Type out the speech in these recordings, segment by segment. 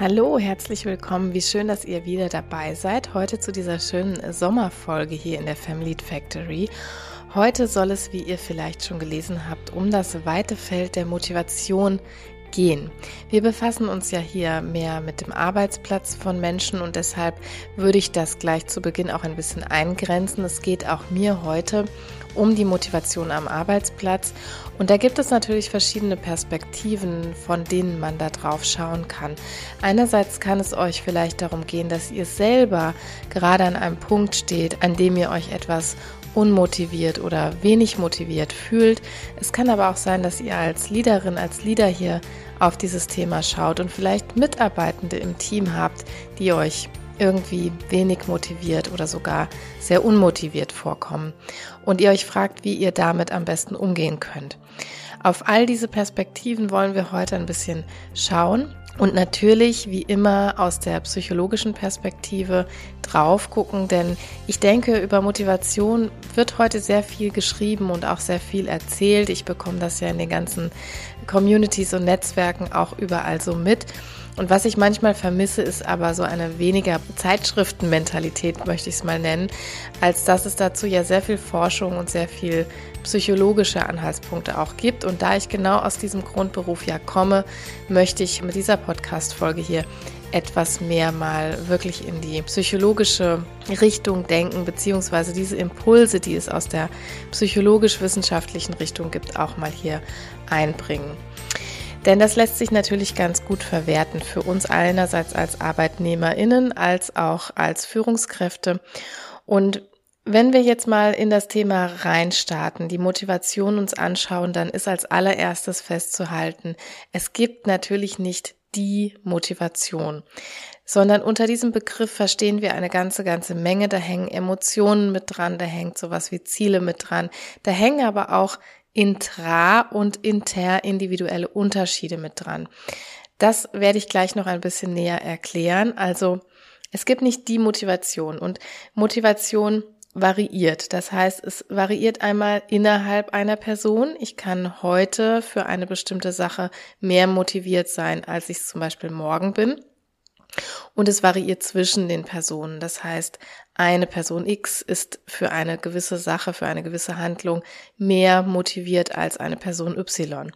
Hallo, herzlich willkommen. Wie schön, dass ihr wieder dabei seid. Heute zu dieser schönen Sommerfolge hier in der Family Factory. Heute soll es, wie ihr vielleicht schon gelesen habt, um das weite Feld der Motivation gehen. Wir befassen uns ja hier mehr mit dem Arbeitsplatz von Menschen und deshalb würde ich das gleich zu Beginn auch ein bisschen eingrenzen. Es geht auch mir heute um die Motivation am Arbeitsplatz und da gibt es natürlich verschiedene Perspektiven, von denen man da drauf schauen kann. Einerseits kann es euch vielleicht darum gehen, dass ihr selber gerade an einem Punkt steht, an dem ihr euch etwas unmotiviert oder wenig motiviert fühlt. Es kann aber auch sein, dass ihr als Leaderin, als Leader hier auf dieses Thema schaut und vielleicht Mitarbeitende im Team habt, die euch irgendwie wenig motiviert oder sogar sehr unmotiviert vorkommen und ihr euch fragt, wie ihr damit am besten umgehen könnt. Auf all diese Perspektiven wollen wir heute ein bisschen schauen und natürlich, wie immer, aus der psychologischen Perspektive drauf gucken, denn ich denke, über Motivation wird heute sehr viel geschrieben und auch sehr viel erzählt. Ich bekomme das ja in den ganzen Communities und Netzwerken auch überall so mit. Und was ich manchmal vermisse, ist aber so eine weniger Zeitschriftenmentalität, möchte ich es mal nennen, als dass es dazu ja sehr viel Forschung und sehr viel psychologische Anhaltspunkte auch gibt. Und da ich genau aus diesem Grundberuf ja komme, möchte ich mit dieser Podcast-Folge hier etwas mehr mal wirklich in die psychologische Richtung denken, beziehungsweise diese Impulse, die es aus der psychologisch-wissenschaftlichen Richtung gibt, auch mal hier einbringen. Denn das lässt sich natürlich ganz gut verwerten für uns einerseits als Arbeitnehmerinnen als auch als Führungskräfte. Und wenn wir jetzt mal in das Thema reinstarten, die Motivation uns anschauen, dann ist als allererstes festzuhalten, es gibt natürlich nicht die Motivation, sondern unter diesem Begriff verstehen wir eine ganze, ganze Menge. Da hängen Emotionen mit dran, da hängt sowas wie Ziele mit dran, da hängen aber auch intra- und interindividuelle Unterschiede mit dran. Das werde ich gleich noch ein bisschen näher erklären. Also es gibt nicht die Motivation und Motivation variiert. Das heißt, es variiert einmal innerhalb einer Person. Ich kann heute für eine bestimmte Sache mehr motiviert sein, als ich zum Beispiel morgen bin. Und es variiert zwischen den Personen. Das heißt, eine Person X ist für eine gewisse Sache, für eine gewisse Handlung mehr motiviert als eine Person Y.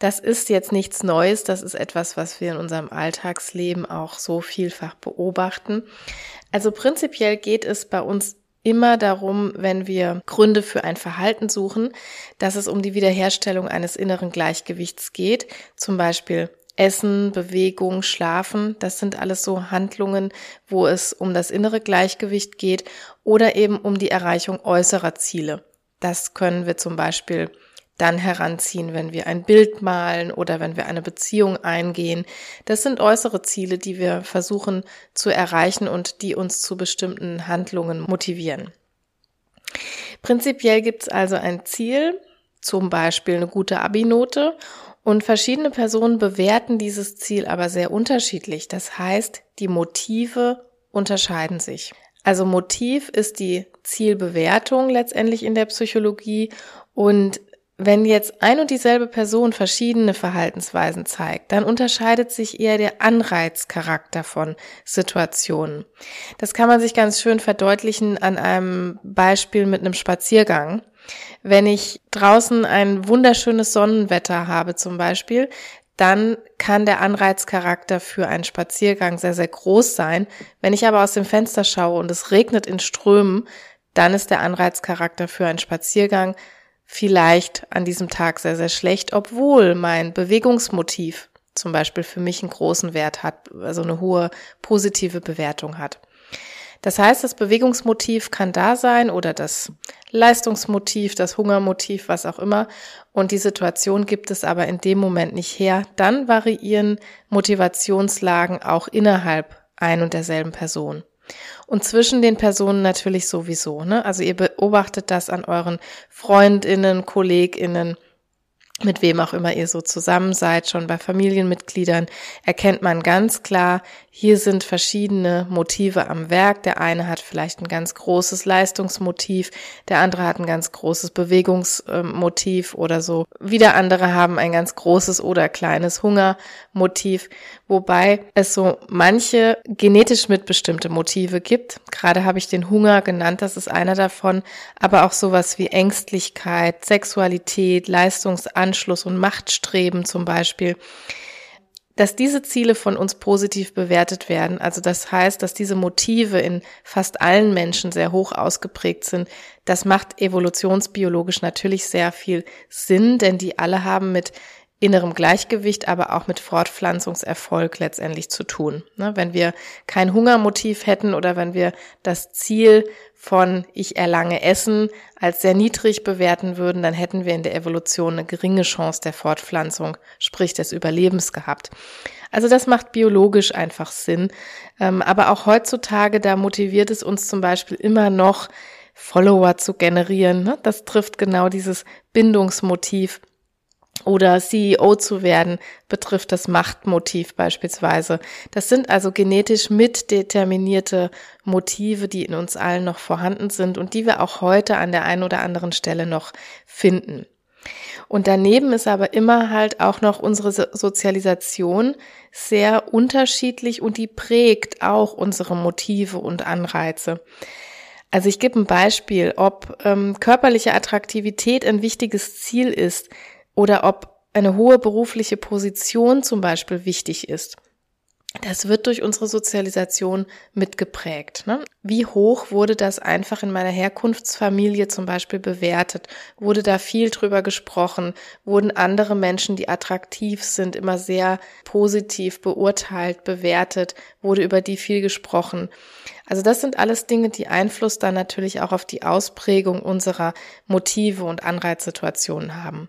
Das ist jetzt nichts Neues. Das ist etwas, was wir in unserem Alltagsleben auch so vielfach beobachten. Also prinzipiell geht es bei uns immer darum, wenn wir Gründe für ein Verhalten suchen, dass es um die Wiederherstellung eines inneren Gleichgewichts geht. Zum Beispiel Essen, Bewegung, Schlafen, das sind alles so Handlungen, wo es um das innere Gleichgewicht geht oder eben um die Erreichung äußerer Ziele. Das können wir zum Beispiel dann heranziehen, wenn wir ein Bild malen oder wenn wir eine Beziehung eingehen. Das sind äußere Ziele, die wir versuchen zu erreichen und die uns zu bestimmten Handlungen motivieren. Prinzipiell gibt es also ein Ziel, zum Beispiel eine gute Abi-Note und verschiedene Personen bewerten dieses Ziel aber sehr unterschiedlich. Das heißt, die Motive unterscheiden sich. Also Motiv ist die Zielbewertung letztendlich in der Psychologie und wenn jetzt ein und dieselbe Person verschiedene Verhaltensweisen zeigt, dann unterscheidet sich eher der Anreizcharakter von Situationen. Das kann man sich ganz schön verdeutlichen an einem Beispiel mit einem Spaziergang. Wenn ich draußen ein wunderschönes Sonnenwetter habe zum Beispiel, dann kann der Anreizcharakter für einen Spaziergang sehr, sehr groß sein. Wenn ich aber aus dem Fenster schaue und es regnet in Strömen, dann ist der Anreizcharakter für einen Spaziergang vielleicht an diesem Tag sehr, sehr schlecht, obwohl mein Bewegungsmotiv zum Beispiel für mich einen großen Wert hat, also eine hohe positive Bewertung hat. Das heißt, das Bewegungsmotiv kann da sein oder das Leistungsmotiv, das Hungermotiv, was auch immer. Und die Situation gibt es aber in dem Moment nicht her. Dann variieren Motivationslagen auch innerhalb ein und derselben Person. Und zwischen den Personen natürlich sowieso. Ne? Also ihr beobachtet das an euren Freundinnen, Kolleginnen, mit wem auch immer ihr so zusammen seid, schon bei Familienmitgliedern, erkennt man ganz klar, hier sind verschiedene Motive am Werk. Der eine hat vielleicht ein ganz großes Leistungsmotiv, der andere hat ein ganz großes Bewegungsmotiv oder so. Wieder andere haben ein ganz großes oder kleines Hungermotiv, wobei es so manche genetisch mitbestimmte Motive gibt. Gerade habe ich den Hunger genannt, das ist einer davon, aber auch sowas wie Ängstlichkeit, Sexualität, Leistungsanschluss und Machtstreben zum Beispiel dass diese Ziele von uns positiv bewertet werden. Also das heißt, dass diese Motive in fast allen Menschen sehr hoch ausgeprägt sind. Das macht evolutionsbiologisch natürlich sehr viel Sinn, denn die alle haben mit innerem Gleichgewicht, aber auch mit Fortpflanzungserfolg letztendlich zu tun. Ne, wenn wir kein Hungermotiv hätten oder wenn wir das Ziel von ich erlange Essen als sehr niedrig bewerten würden, dann hätten wir in der Evolution eine geringe Chance der Fortpflanzung, sprich des Überlebens gehabt. Also das macht biologisch einfach Sinn. Ähm, aber auch heutzutage, da motiviert es uns zum Beispiel immer noch, Follower zu generieren. Ne? Das trifft genau dieses Bindungsmotiv oder CEO zu werden, betrifft das Machtmotiv beispielsweise. Das sind also genetisch mitdeterminierte Motive, die in uns allen noch vorhanden sind und die wir auch heute an der einen oder anderen Stelle noch finden. Und daneben ist aber immer halt auch noch unsere Sozialisation sehr unterschiedlich und die prägt auch unsere Motive und Anreize. Also ich gebe ein Beispiel, ob ähm, körperliche Attraktivität ein wichtiges Ziel ist, oder ob eine hohe berufliche Position zum Beispiel wichtig ist. Das wird durch unsere Sozialisation mitgeprägt. Ne? Wie hoch wurde das einfach in meiner Herkunftsfamilie zum Beispiel bewertet? Wurde da viel drüber gesprochen? Wurden andere Menschen, die attraktiv sind, immer sehr positiv beurteilt, bewertet? Wurde über die viel gesprochen? Also das sind alles Dinge, die Einfluss dann natürlich auch auf die Ausprägung unserer Motive und Anreizsituationen haben.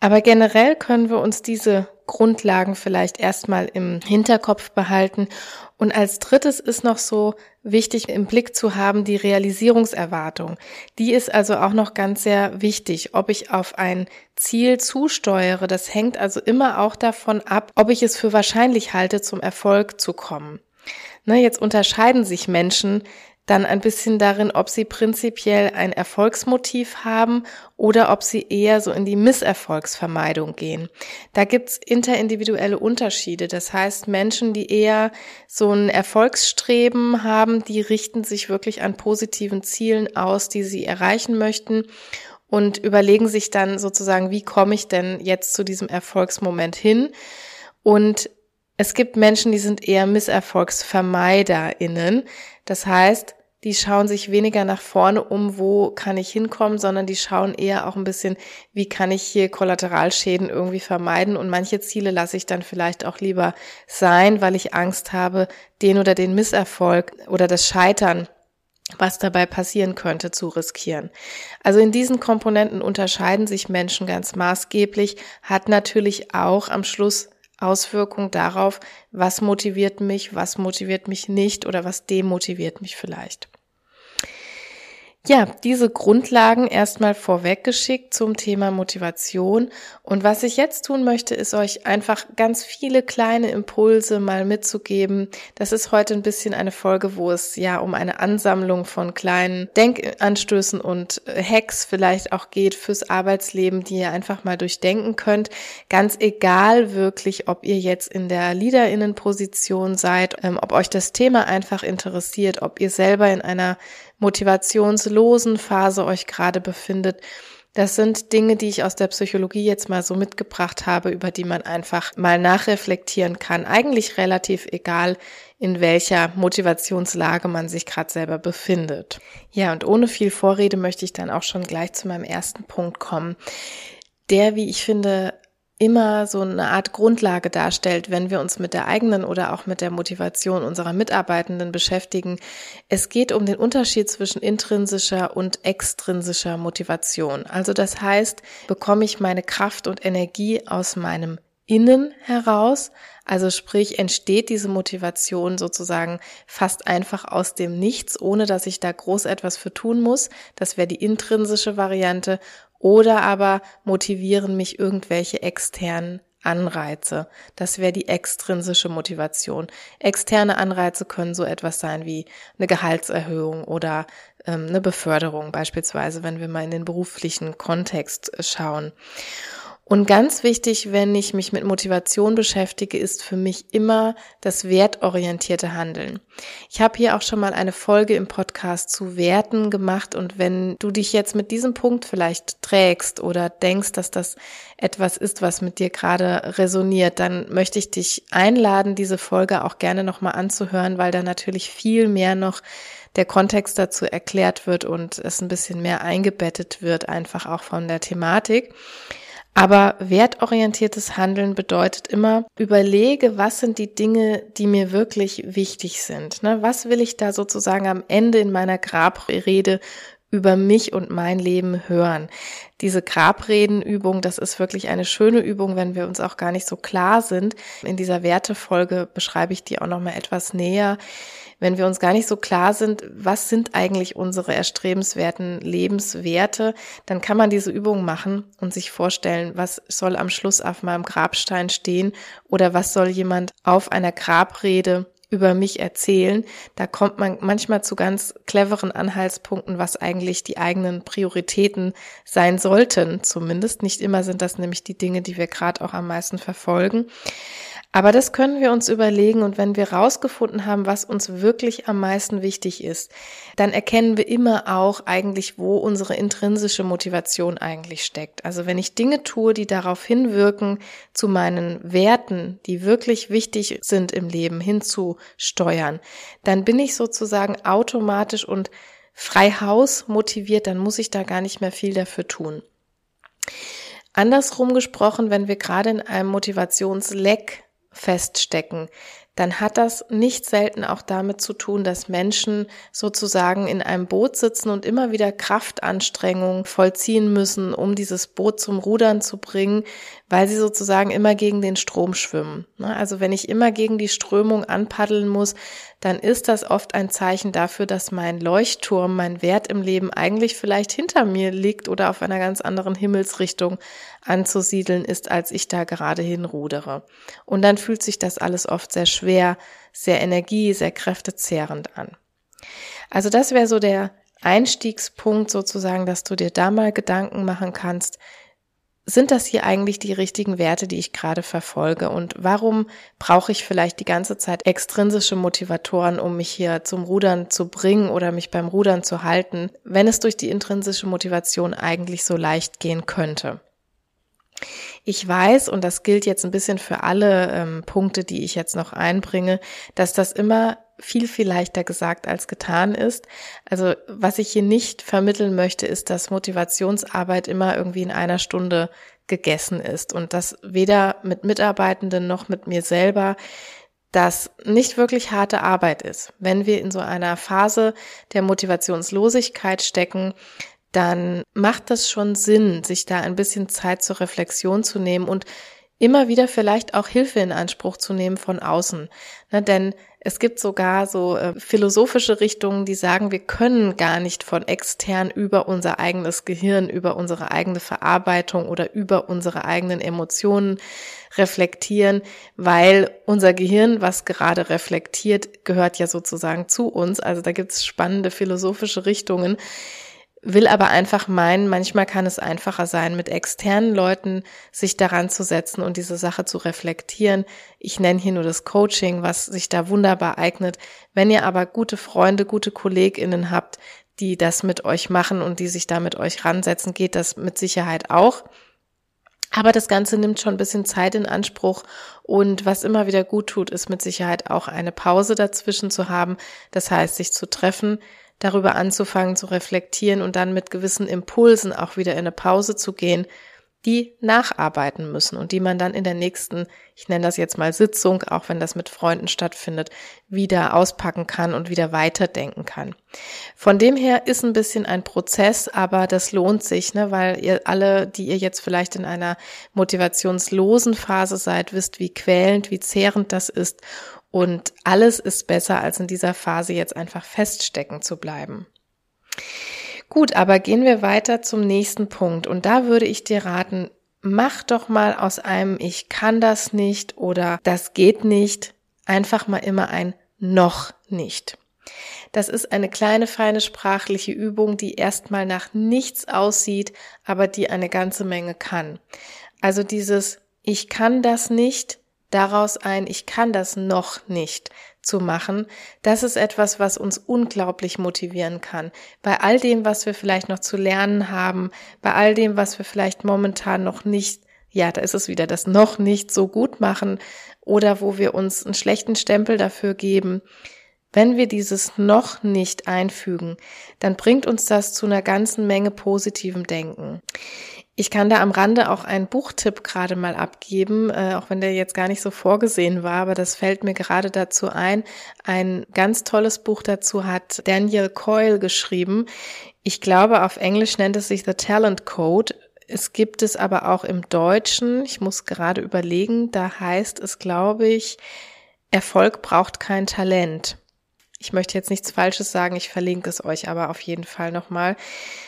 Aber generell können wir uns diese Grundlagen vielleicht erstmal im Hinterkopf behalten. Und als drittes ist noch so wichtig im Blick zu haben die Realisierungserwartung. Die ist also auch noch ganz sehr wichtig, ob ich auf ein Ziel zusteuere. Das hängt also immer auch davon ab, ob ich es für wahrscheinlich halte, zum Erfolg zu kommen. Ne, jetzt unterscheiden sich Menschen dann ein bisschen darin, ob sie prinzipiell ein Erfolgsmotiv haben oder ob sie eher so in die Misserfolgsvermeidung gehen. Da gibt's interindividuelle Unterschiede. Das heißt, Menschen, die eher so ein Erfolgsstreben haben, die richten sich wirklich an positiven Zielen aus, die sie erreichen möchten und überlegen sich dann sozusagen, wie komme ich denn jetzt zu diesem Erfolgsmoment hin? Und es gibt Menschen, die sind eher MisserfolgsvermeiderInnen. Das heißt, die schauen sich weniger nach vorne um, wo kann ich hinkommen, sondern die schauen eher auch ein bisschen, wie kann ich hier Kollateralschäden irgendwie vermeiden. Und manche Ziele lasse ich dann vielleicht auch lieber sein, weil ich Angst habe, den oder den Misserfolg oder das Scheitern was dabei passieren könnte, zu riskieren. Also in diesen Komponenten unterscheiden sich Menschen ganz maßgeblich, hat natürlich auch am Schluss Auswirkung darauf, was motiviert mich, was motiviert mich nicht oder was demotiviert mich vielleicht. Ja, diese Grundlagen erstmal vorweggeschickt zum Thema Motivation. Und was ich jetzt tun möchte, ist euch einfach ganz viele kleine Impulse mal mitzugeben. Das ist heute ein bisschen eine Folge, wo es ja um eine Ansammlung von kleinen Denkanstößen und Hacks vielleicht auch geht fürs Arbeitsleben, die ihr einfach mal durchdenken könnt. Ganz egal wirklich, ob ihr jetzt in der Leaderinnenposition seid, ähm, ob euch das Thema einfach interessiert, ob ihr selber in einer motivationslosen Phase euch gerade befindet. Das sind Dinge, die ich aus der Psychologie jetzt mal so mitgebracht habe, über die man einfach mal nachreflektieren kann. Eigentlich relativ egal, in welcher Motivationslage man sich gerade selber befindet. Ja, und ohne viel Vorrede möchte ich dann auch schon gleich zu meinem ersten Punkt kommen, der, wie ich finde, immer so eine Art Grundlage darstellt, wenn wir uns mit der eigenen oder auch mit der Motivation unserer Mitarbeitenden beschäftigen. Es geht um den Unterschied zwischen intrinsischer und extrinsischer Motivation. Also das heißt, bekomme ich meine Kraft und Energie aus meinem innen heraus. Also sprich, entsteht diese Motivation sozusagen fast einfach aus dem Nichts, ohne dass ich da groß etwas für tun muss. Das wäre die intrinsische Variante. Oder aber motivieren mich irgendwelche externen Anreize. Das wäre die extrinsische Motivation. Externe Anreize können so etwas sein wie eine Gehaltserhöhung oder ähm, eine Beförderung beispielsweise, wenn wir mal in den beruflichen Kontext schauen. Und ganz wichtig, wenn ich mich mit Motivation beschäftige, ist für mich immer das wertorientierte Handeln. Ich habe hier auch schon mal eine Folge im Podcast zu Werten gemacht und wenn du dich jetzt mit diesem Punkt vielleicht trägst oder denkst, dass das etwas ist, was mit dir gerade resoniert, dann möchte ich dich einladen, diese Folge auch gerne nochmal anzuhören, weil da natürlich viel mehr noch der Kontext dazu erklärt wird und es ein bisschen mehr eingebettet wird, einfach auch von der Thematik. Aber wertorientiertes Handeln bedeutet immer, überlege, was sind die Dinge, die mir wirklich wichtig sind. Ne? Was will ich da sozusagen am Ende in meiner Grabrede über mich und mein Leben hören. Diese Grabredenübung, das ist wirklich eine schöne Übung, wenn wir uns auch gar nicht so klar sind. In dieser Wertefolge beschreibe ich die auch noch mal etwas näher wenn wir uns gar nicht so klar sind, was sind eigentlich unsere erstrebenswerten Lebenswerte, dann kann man diese Übung machen und sich vorstellen, was soll am Schluss auf meinem Grabstein stehen oder was soll jemand auf einer Grabrede über mich erzählen. Da kommt man manchmal zu ganz cleveren Anhaltspunkten, was eigentlich die eigenen Prioritäten sein sollten. Zumindest nicht immer sind das nämlich die Dinge, die wir gerade auch am meisten verfolgen. Aber das können wir uns überlegen und wenn wir rausgefunden haben, was uns wirklich am meisten wichtig ist, dann erkennen wir immer auch eigentlich, wo unsere intrinsische Motivation eigentlich steckt. Also wenn ich Dinge tue, die darauf hinwirken, zu meinen Werten, die wirklich wichtig sind im Leben, hinzusteuern, dann bin ich sozusagen automatisch und frei Haus motiviert, dann muss ich da gar nicht mehr viel dafür tun. Andersrum gesprochen, wenn wir gerade in einem Motivationsleck feststecken, dann hat das nicht selten auch damit zu tun, dass Menschen sozusagen in einem Boot sitzen und immer wieder Kraftanstrengungen vollziehen müssen, um dieses Boot zum Rudern zu bringen, weil sie sozusagen immer gegen den Strom schwimmen. Ne? Also wenn ich immer gegen die Strömung anpaddeln muss, dann ist das oft ein Zeichen dafür, dass mein Leuchtturm, mein Wert im Leben eigentlich vielleicht hinter mir liegt oder auf einer ganz anderen Himmelsrichtung anzusiedeln ist, als ich da gerade hinrudere. Und dann fühlt sich das alles oft sehr schwer, sehr energie, sehr kräftezehrend an. Also das wäre so der Einstiegspunkt sozusagen, dass du dir da mal Gedanken machen kannst, sind das hier eigentlich die richtigen Werte, die ich gerade verfolge? Und warum brauche ich vielleicht die ganze Zeit extrinsische Motivatoren, um mich hier zum Rudern zu bringen oder mich beim Rudern zu halten, wenn es durch die intrinsische Motivation eigentlich so leicht gehen könnte? Ich weiß, und das gilt jetzt ein bisschen für alle ähm, Punkte, die ich jetzt noch einbringe, dass das immer viel, viel leichter gesagt als getan ist. Also was ich hier nicht vermitteln möchte, ist, dass Motivationsarbeit immer irgendwie in einer Stunde gegessen ist und dass weder mit Mitarbeitenden noch mit mir selber das nicht wirklich harte Arbeit ist. Wenn wir in so einer Phase der Motivationslosigkeit stecken, dann macht das schon Sinn, sich da ein bisschen Zeit zur Reflexion zu nehmen und immer wieder vielleicht auch Hilfe in Anspruch zu nehmen von außen. Ne, denn es gibt sogar so äh, philosophische Richtungen, die sagen, wir können gar nicht von extern über unser eigenes Gehirn, über unsere eigene Verarbeitung oder über unsere eigenen Emotionen reflektieren, weil unser Gehirn, was gerade reflektiert, gehört ja sozusagen zu uns. Also da gibt es spannende philosophische Richtungen will aber einfach meinen, manchmal kann es einfacher sein, mit externen Leuten sich daran zu setzen und diese Sache zu reflektieren. Ich nenne hier nur das Coaching, was sich da wunderbar eignet. Wenn ihr aber gute Freunde, gute KollegInnen habt, die das mit euch machen und die sich da mit euch ransetzen, geht das mit Sicherheit auch. Aber das Ganze nimmt schon ein bisschen Zeit in Anspruch und was immer wieder gut tut, ist mit Sicherheit auch eine Pause dazwischen zu haben. Das heißt, sich zu treffen, darüber anzufangen zu reflektieren und dann mit gewissen Impulsen auch wieder in eine Pause zu gehen, die nacharbeiten müssen und die man dann in der nächsten, ich nenne das jetzt mal Sitzung, auch wenn das mit Freunden stattfindet, wieder auspacken kann und wieder weiterdenken kann. Von dem her ist ein bisschen ein Prozess, aber das lohnt sich, ne, weil ihr alle, die ihr jetzt vielleicht in einer motivationslosen Phase seid, wisst, wie quälend, wie zehrend das ist und alles ist besser, als in dieser Phase jetzt einfach feststecken zu bleiben. Gut, aber gehen wir weiter zum nächsten Punkt. Und da würde ich dir raten, mach doch mal aus einem Ich kann das nicht oder das geht nicht einfach mal immer ein noch nicht. Das ist eine kleine, feine sprachliche Übung, die erstmal nach nichts aussieht, aber die eine ganze Menge kann. Also dieses Ich kann das nicht, daraus ein Ich kann das noch nicht zu machen, das ist etwas, was uns unglaublich motivieren kann. Bei all dem, was wir vielleicht noch zu lernen haben, bei all dem, was wir vielleicht momentan noch nicht, ja, da ist es wieder das noch nicht so gut machen oder wo wir uns einen schlechten Stempel dafür geben. Wenn wir dieses noch nicht einfügen, dann bringt uns das zu einer ganzen Menge positivem Denken. Ich kann da am Rande auch einen Buchtipp gerade mal abgeben, äh, auch wenn der jetzt gar nicht so vorgesehen war, aber das fällt mir gerade dazu ein. Ein ganz tolles Buch dazu hat Daniel Coyle geschrieben. Ich glaube, auf Englisch nennt es sich The Talent Code. Es gibt es aber auch im Deutschen. Ich muss gerade überlegen. Da heißt es, glaube ich, Erfolg braucht kein Talent. Ich möchte jetzt nichts Falsches sagen, ich verlinke es euch aber auf jeden Fall nochmal.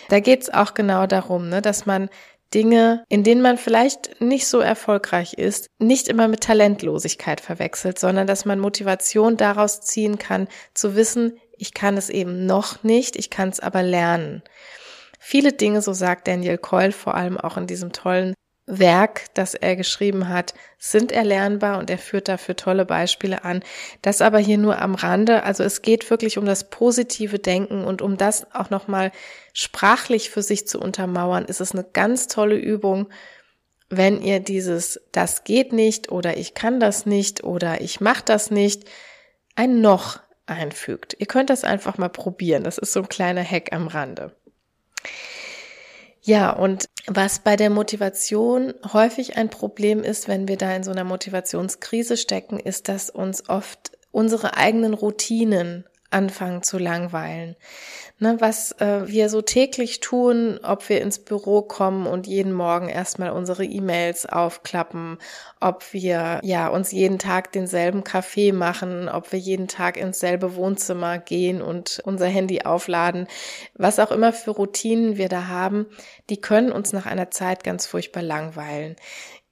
Da geht es auch genau darum, ne, dass man Dinge, in denen man vielleicht nicht so erfolgreich ist, nicht immer mit Talentlosigkeit verwechselt, sondern dass man Motivation daraus ziehen kann, zu wissen, ich kann es eben noch nicht, ich kann es aber lernen. Viele Dinge, so sagt Daniel Coyle vor allem auch in diesem tollen Werk, das er geschrieben hat, sind erlernbar und er führt dafür tolle Beispiele an. Das aber hier nur am Rande. Also es geht wirklich um das positive Denken und um das auch nochmal sprachlich für sich zu untermauern, ist es eine ganz tolle Übung, wenn ihr dieses das geht nicht oder ich kann das nicht oder ich mach das nicht ein noch einfügt. Ihr könnt das einfach mal probieren. Das ist so ein kleiner Hack am Rande. Ja, und was bei der Motivation häufig ein Problem ist, wenn wir da in so einer Motivationskrise stecken, ist, dass uns oft unsere eigenen Routinen anfangen zu langweilen. Ne, was äh, wir so täglich tun, ob wir ins Büro kommen und jeden Morgen erstmal unsere E-Mails aufklappen, ob wir ja uns jeden Tag denselben Kaffee machen, ob wir jeden Tag ins selbe Wohnzimmer gehen und unser Handy aufladen, was auch immer für Routinen wir da haben, die können uns nach einer Zeit ganz furchtbar langweilen.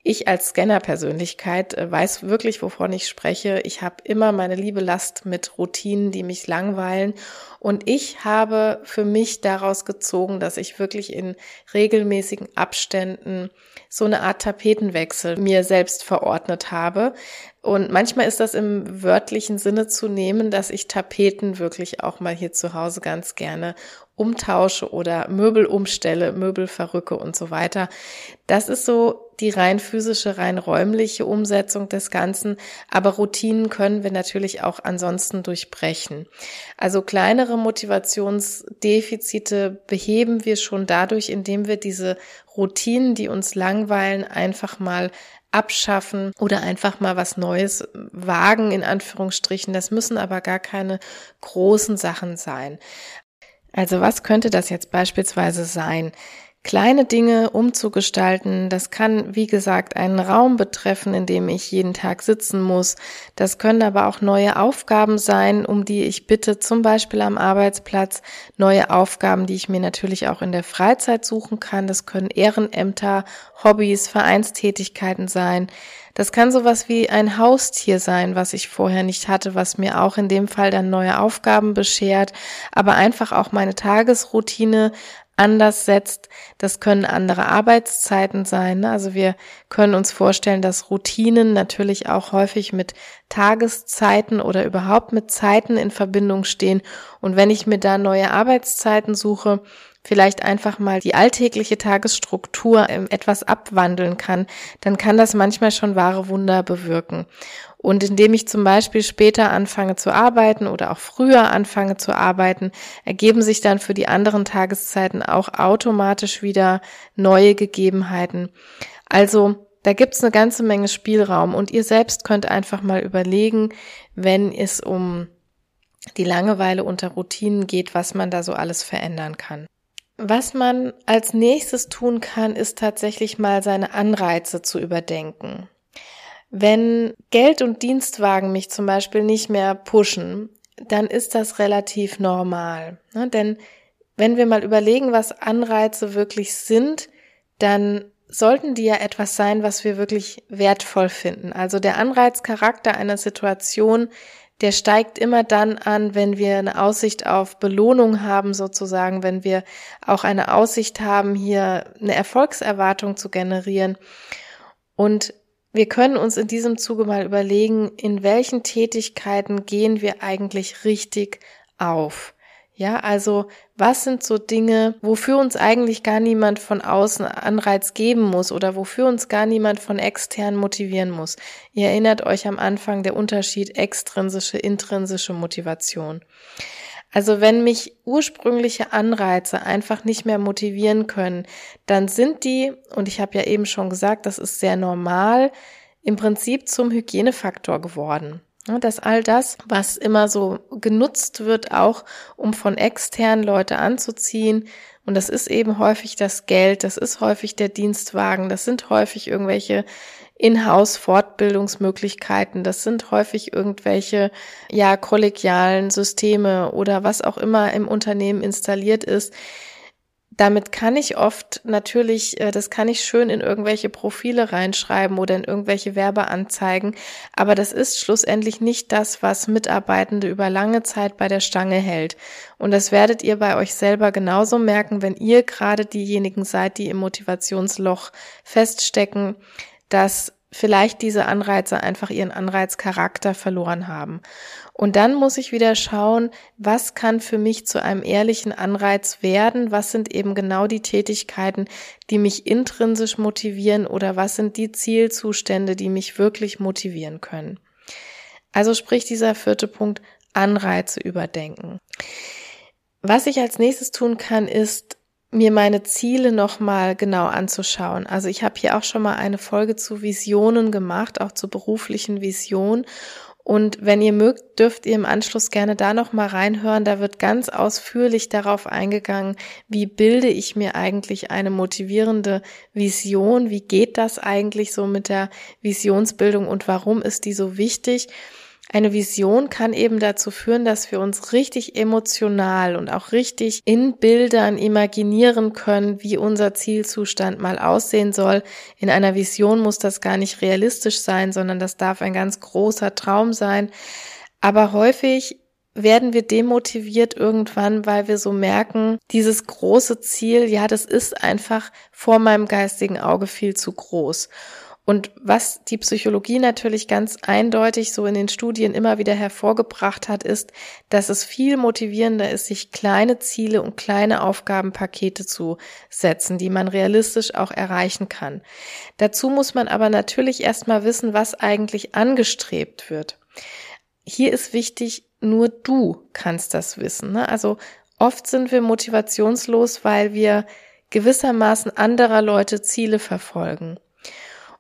Ich als Scanner-Persönlichkeit äh, weiß wirklich, wovon ich spreche. Ich habe immer meine liebe Last mit Routinen, die mich langweilen. Und ich habe für mich daraus gezogen, dass ich wirklich in regelmäßigen Abständen so eine Art Tapetenwechsel mir selbst verordnet habe. Und manchmal ist das im wörtlichen Sinne zu nehmen, dass ich Tapeten wirklich auch mal hier zu Hause ganz gerne umtausche oder Möbel umstelle, Möbel verrücke und so weiter. Das ist so die rein physische, rein räumliche Umsetzung des Ganzen. Aber Routinen können wir natürlich auch ansonsten durchbrechen. Also kleinere Motivationsdefizite beheben wir schon dadurch, indem wir diese Routinen, die uns langweilen, einfach mal abschaffen oder einfach mal was Neues wagen, in Anführungsstrichen. Das müssen aber gar keine großen Sachen sein. Also was könnte das jetzt beispielsweise sein? Kleine Dinge umzugestalten. Das kann, wie gesagt, einen Raum betreffen, in dem ich jeden Tag sitzen muss. Das können aber auch neue Aufgaben sein, um die ich bitte, zum Beispiel am Arbeitsplatz, neue Aufgaben, die ich mir natürlich auch in der Freizeit suchen kann. Das können Ehrenämter, Hobbys, Vereinstätigkeiten sein. Das kann sowas wie ein Haustier sein, was ich vorher nicht hatte, was mir auch in dem Fall dann neue Aufgaben beschert, aber einfach auch meine Tagesroutine anders setzt. Das können andere Arbeitszeiten sein. Ne? Also wir können uns vorstellen, dass Routinen natürlich auch häufig mit Tageszeiten oder überhaupt mit Zeiten in Verbindung stehen. Und wenn ich mir da neue Arbeitszeiten suche, vielleicht einfach mal die alltägliche Tagesstruktur ähm, etwas abwandeln kann, dann kann das manchmal schon wahre Wunder bewirken. Und indem ich zum Beispiel später anfange zu arbeiten oder auch früher anfange zu arbeiten, ergeben sich dann für die anderen Tageszeiten auch automatisch wieder neue Gegebenheiten. Also da gibt's eine ganze Menge Spielraum und ihr selbst könnt einfach mal überlegen, wenn es um die Langeweile unter Routinen geht, was man da so alles verändern kann. Was man als nächstes tun kann, ist tatsächlich mal seine Anreize zu überdenken. Wenn Geld und Dienstwagen mich zum Beispiel nicht mehr pushen, dann ist das relativ normal. Ne? Denn wenn wir mal überlegen, was Anreize wirklich sind, dann sollten die ja etwas sein, was wir wirklich wertvoll finden. Also der Anreizcharakter einer Situation, der steigt immer dann an, wenn wir eine Aussicht auf Belohnung haben, sozusagen, wenn wir auch eine Aussicht haben, hier eine Erfolgserwartung zu generieren. Und wir können uns in diesem Zuge mal überlegen, in welchen Tätigkeiten gehen wir eigentlich richtig auf. Ja, also was sind so Dinge, wofür uns eigentlich gar niemand von außen Anreiz geben muss oder wofür uns gar niemand von extern motivieren muss? Ihr erinnert euch am Anfang der Unterschied extrinsische, intrinsische Motivation. Also wenn mich ursprüngliche Anreize einfach nicht mehr motivieren können, dann sind die, und ich habe ja eben schon gesagt, das ist sehr normal, im Prinzip zum Hygienefaktor geworden. Dass all das, was immer so genutzt wird, auch um von externen Leute anzuziehen, und das ist eben häufig das Geld, das ist häufig der Dienstwagen, das sind häufig irgendwelche Inhouse-Fortbildungsmöglichkeiten, das sind häufig irgendwelche, ja, kollegialen Systeme oder was auch immer im Unternehmen installiert ist, damit kann ich oft natürlich, äh, das kann ich schön in irgendwelche Profile reinschreiben oder in irgendwelche Werbeanzeigen, aber das ist schlussendlich nicht das, was Mitarbeitende über lange Zeit bei der Stange hält. Und das werdet ihr bei euch selber genauso merken, wenn ihr gerade diejenigen seid, die im Motivationsloch feststecken, dass vielleicht diese Anreize einfach ihren Anreizcharakter verloren haben. Und dann muss ich wieder schauen, was kann für mich zu einem ehrlichen Anreiz werden? Was sind eben genau die Tätigkeiten, die mich intrinsisch motivieren oder was sind die Zielzustände, die mich wirklich motivieren können? Also sprich dieser vierte Punkt, Anreize überdenken. Was ich als nächstes tun kann, ist mir meine Ziele nochmal genau anzuschauen. Also ich habe hier auch schon mal eine Folge zu Visionen gemacht, auch zu beruflichen Visionen. Und wenn ihr mögt, dürft ihr im Anschluss gerne da noch mal reinhören. Da wird ganz ausführlich darauf eingegangen, wie bilde ich mir eigentlich eine motivierende Vision? Wie geht das eigentlich so mit der Visionsbildung und warum ist die so wichtig? Eine Vision kann eben dazu führen, dass wir uns richtig emotional und auch richtig in Bildern imaginieren können, wie unser Zielzustand mal aussehen soll. In einer Vision muss das gar nicht realistisch sein, sondern das darf ein ganz großer Traum sein. Aber häufig werden wir demotiviert irgendwann, weil wir so merken, dieses große Ziel, ja, das ist einfach vor meinem geistigen Auge viel zu groß. Und was die Psychologie natürlich ganz eindeutig so in den Studien immer wieder hervorgebracht hat, ist, dass es viel motivierender ist, sich kleine Ziele und kleine Aufgabenpakete zu setzen, die man realistisch auch erreichen kann. Dazu muss man aber natürlich erstmal wissen, was eigentlich angestrebt wird. Hier ist wichtig, nur du kannst das wissen. Ne? Also oft sind wir motivationslos, weil wir gewissermaßen anderer Leute Ziele verfolgen.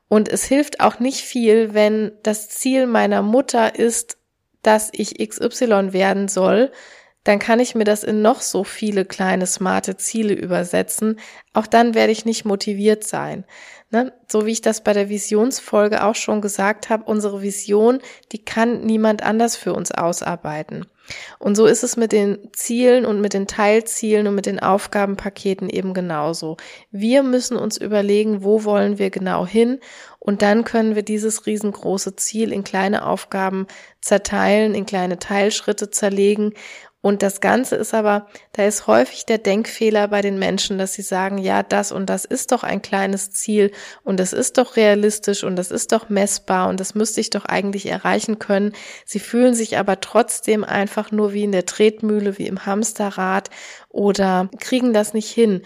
Und es hilft auch nicht viel, wenn das Ziel meiner Mutter ist, dass ich XY werden soll, dann kann ich mir das in noch so viele kleine smarte Ziele übersetzen. Auch dann werde ich nicht motiviert sein. Ne? So wie ich das bei der Visionsfolge auch schon gesagt habe, unsere Vision, die kann niemand anders für uns ausarbeiten. Und so ist es mit den Zielen und mit den Teilzielen und mit den Aufgabenpaketen eben genauso. Wir müssen uns überlegen, wo wollen wir genau hin und dann können wir dieses riesengroße Ziel in kleine Aufgaben zerteilen, in kleine Teilschritte zerlegen und das Ganze ist aber, da ist häufig der Denkfehler bei den Menschen, dass sie sagen, ja, das und das ist doch ein kleines Ziel und das ist doch realistisch und das ist doch messbar und das müsste ich doch eigentlich erreichen können. Sie fühlen sich aber trotzdem einfach nur wie in der Tretmühle, wie im Hamsterrad oder kriegen das nicht hin.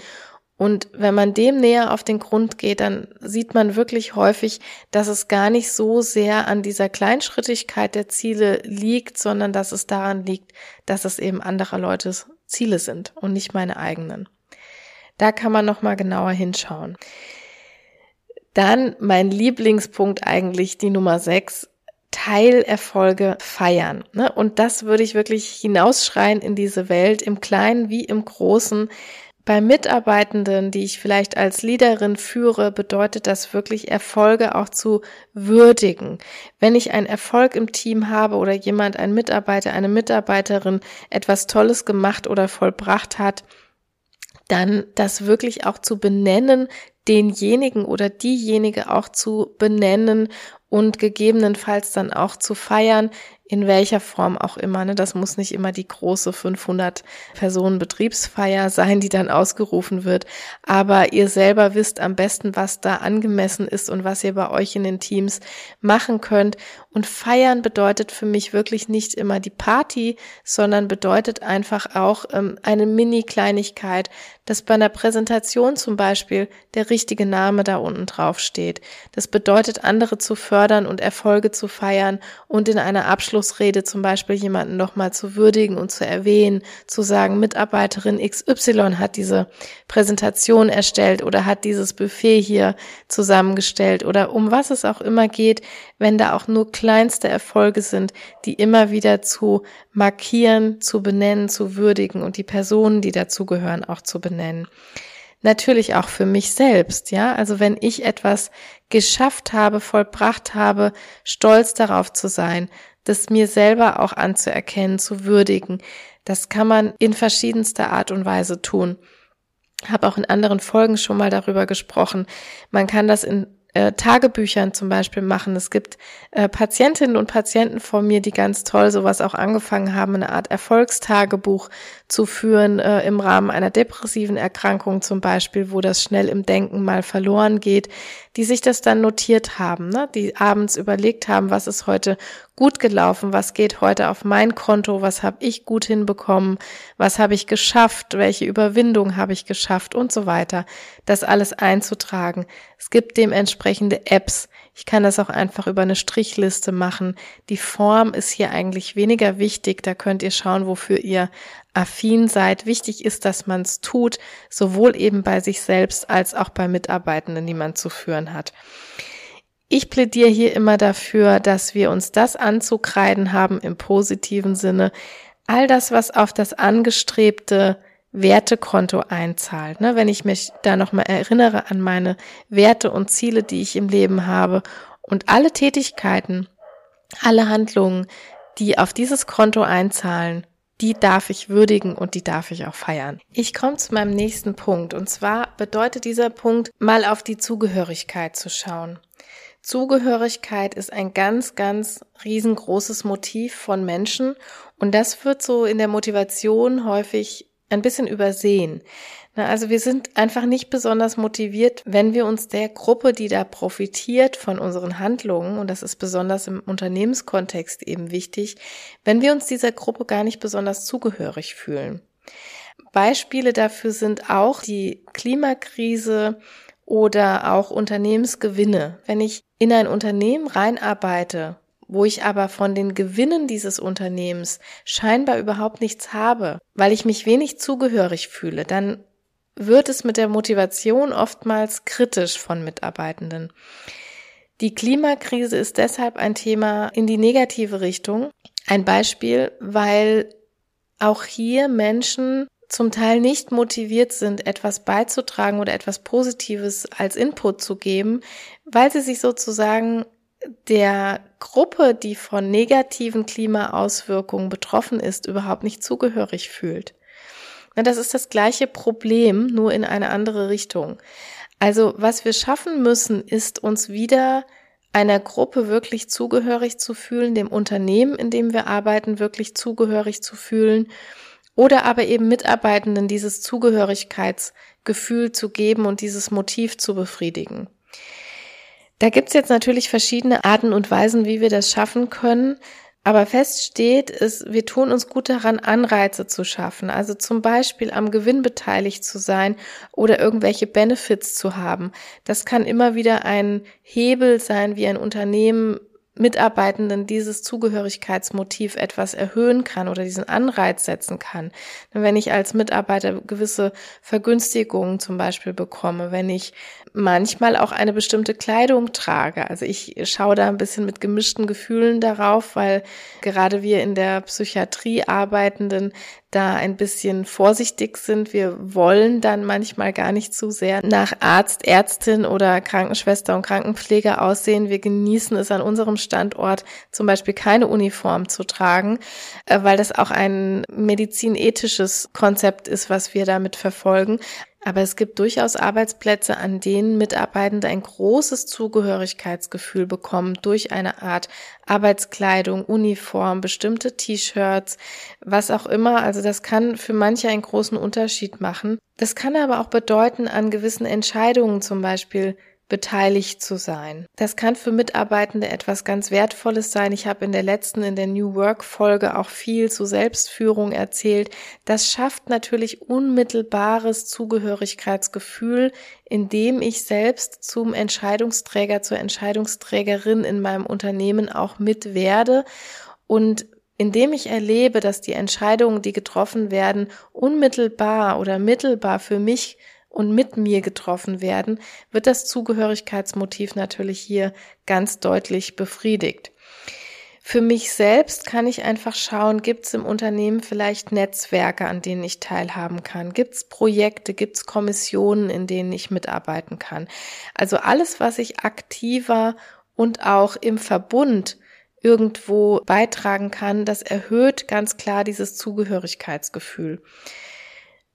Und wenn man dem näher auf den Grund geht, dann sieht man wirklich häufig, dass es gar nicht so sehr an dieser Kleinschrittigkeit der Ziele liegt, sondern dass es daran liegt, dass es eben anderer Leute Ziele sind und nicht meine eigenen. Da kann man noch mal genauer hinschauen. Dann mein Lieblingspunkt eigentlich die Nummer sechs. Teilerfolge feiern. Ne? Und das würde ich wirklich hinausschreien in diese Welt, im Kleinen wie im Großen. Bei Mitarbeitenden, die ich vielleicht als Leaderin führe, bedeutet das wirklich Erfolge auch zu würdigen. Wenn ich einen Erfolg im Team habe oder jemand, ein Mitarbeiter, eine Mitarbeiterin etwas Tolles gemacht oder vollbracht hat, dann das wirklich auch zu benennen, denjenigen oder diejenige auch zu benennen und gegebenenfalls dann auch zu feiern, in welcher Form auch immer. Ne? Das muss nicht immer die große 500 Personen Betriebsfeier sein, die dann ausgerufen wird. Aber ihr selber wisst am besten, was da angemessen ist und was ihr bei euch in den Teams machen könnt. Und feiern bedeutet für mich wirklich nicht immer die Party, sondern bedeutet einfach auch ähm, eine Mini-Kleinigkeit, dass bei einer Präsentation zum Beispiel der richtige Name da unten drauf steht. Das bedeutet, andere zu fördern und Erfolge zu feiern und in einer Abschluss Abschlussrede zum Beispiel jemanden nochmal zu würdigen und zu erwähnen, zu sagen, Mitarbeiterin XY hat diese Präsentation erstellt oder hat dieses Buffet hier zusammengestellt oder um was es auch immer geht, wenn da auch nur kleinste Erfolge sind, die immer wieder zu markieren, zu benennen, zu würdigen und die Personen, die dazugehören, auch zu benennen natürlich auch für mich selbst, ja. Also wenn ich etwas geschafft habe, vollbracht habe, stolz darauf zu sein, das mir selber auch anzuerkennen, zu würdigen. Das kann man in verschiedenster Art und Weise tun. Habe auch in anderen Folgen schon mal darüber gesprochen. Man kann das in äh, Tagebüchern zum Beispiel machen. Es gibt äh, Patientinnen und Patienten von mir, die ganz toll sowas auch angefangen haben, eine Art Erfolgstagebuch zu führen äh, im Rahmen einer depressiven Erkrankung zum Beispiel, wo das schnell im Denken mal verloren geht, die sich das dann notiert haben, ne? die abends überlegt haben, was ist heute gut gelaufen, was geht heute auf mein Konto, was habe ich gut hinbekommen, was habe ich geschafft, welche Überwindung habe ich geschafft und so weiter, das alles einzutragen. Es gibt dementsprechende Apps. Ich kann das auch einfach über eine Strichliste machen. Die Form ist hier eigentlich weniger wichtig. Da könnt ihr schauen, wofür ihr affin seid. Wichtig ist, dass man es tut, sowohl eben bei sich selbst als auch bei Mitarbeitenden, die man zu führen hat. Ich plädiere hier immer dafür, dass wir uns das anzukreiden haben im positiven Sinne. All das, was auf das angestrebte Wertekonto einzahlt. Ne? Wenn ich mich da nochmal erinnere an meine Werte und Ziele, die ich im Leben habe und alle Tätigkeiten, alle Handlungen, die auf dieses Konto einzahlen, die darf ich würdigen und die darf ich auch feiern. Ich komme zu meinem nächsten Punkt und zwar bedeutet dieser Punkt mal auf die Zugehörigkeit zu schauen. Zugehörigkeit ist ein ganz, ganz riesengroßes Motiv von Menschen und das wird so in der Motivation häufig ein bisschen übersehen. Na, also wir sind einfach nicht besonders motiviert, wenn wir uns der Gruppe, die da profitiert von unseren Handlungen, und das ist besonders im Unternehmenskontext eben wichtig, wenn wir uns dieser Gruppe gar nicht besonders zugehörig fühlen. Beispiele dafür sind auch die Klimakrise oder auch Unternehmensgewinne. Wenn ich in ein Unternehmen reinarbeite, wo ich aber von den Gewinnen dieses Unternehmens scheinbar überhaupt nichts habe, weil ich mich wenig zugehörig fühle, dann wird es mit der Motivation oftmals kritisch von Mitarbeitenden. Die Klimakrise ist deshalb ein Thema in die negative Richtung. Ein Beispiel, weil auch hier Menschen zum Teil nicht motiviert sind, etwas beizutragen oder etwas Positives als Input zu geben, weil sie sich sozusagen der Gruppe, die von negativen Klimaauswirkungen betroffen ist, überhaupt nicht zugehörig fühlt. Na, das ist das gleiche Problem, nur in eine andere Richtung. Also was wir schaffen müssen, ist uns wieder einer Gruppe wirklich zugehörig zu fühlen, dem Unternehmen, in dem wir arbeiten, wirklich zugehörig zu fühlen oder aber eben Mitarbeitenden dieses Zugehörigkeitsgefühl zu geben und dieses Motiv zu befriedigen. Da gibt's jetzt natürlich verschiedene Arten und Weisen, wie wir das schaffen können. Aber fest steht, ist, wir tun uns gut daran, Anreize zu schaffen. Also zum Beispiel am Gewinn beteiligt zu sein oder irgendwelche Benefits zu haben. Das kann immer wieder ein Hebel sein, wie ein Unternehmen Mitarbeitenden dieses Zugehörigkeitsmotiv etwas erhöhen kann oder diesen Anreiz setzen kann. Wenn ich als Mitarbeiter gewisse Vergünstigungen zum Beispiel bekomme, wenn ich manchmal auch eine bestimmte Kleidung trage. Also ich schaue da ein bisschen mit gemischten Gefühlen darauf, weil gerade wir in der Psychiatrie arbeitenden da ein bisschen vorsichtig sind. Wir wollen dann manchmal gar nicht zu sehr nach Arzt, Ärztin oder Krankenschwester und Krankenpfleger aussehen. Wir genießen es an unserem Standort zum Beispiel keine Uniform zu tragen, äh, weil das auch ein medizinethisches Konzept ist, was wir damit verfolgen. Aber es gibt durchaus Arbeitsplätze, an denen Mitarbeitende ein großes Zugehörigkeitsgefühl bekommen durch eine Art Arbeitskleidung, Uniform, bestimmte T-Shirts, was auch immer. Also das kann für manche einen großen Unterschied machen. Das kann aber auch bedeuten, an gewissen Entscheidungen zum Beispiel beteiligt zu sein. Das kann für Mitarbeitende etwas ganz Wertvolles sein. Ich habe in der letzten, in der New Work Folge auch viel zu Selbstführung erzählt. Das schafft natürlich unmittelbares Zugehörigkeitsgefühl, indem ich selbst zum Entscheidungsträger, zur Entscheidungsträgerin in meinem Unternehmen auch mit werde und indem ich erlebe, dass die Entscheidungen, die getroffen werden, unmittelbar oder mittelbar für mich und mit mir getroffen werden, wird das Zugehörigkeitsmotiv natürlich hier ganz deutlich befriedigt. Für mich selbst kann ich einfach schauen, gibt es im Unternehmen vielleicht Netzwerke, an denen ich teilhaben kann? Gibt es Projekte, gibt es Kommissionen, in denen ich mitarbeiten kann? Also alles, was ich aktiver und auch im Verbund irgendwo beitragen kann, das erhöht ganz klar dieses Zugehörigkeitsgefühl.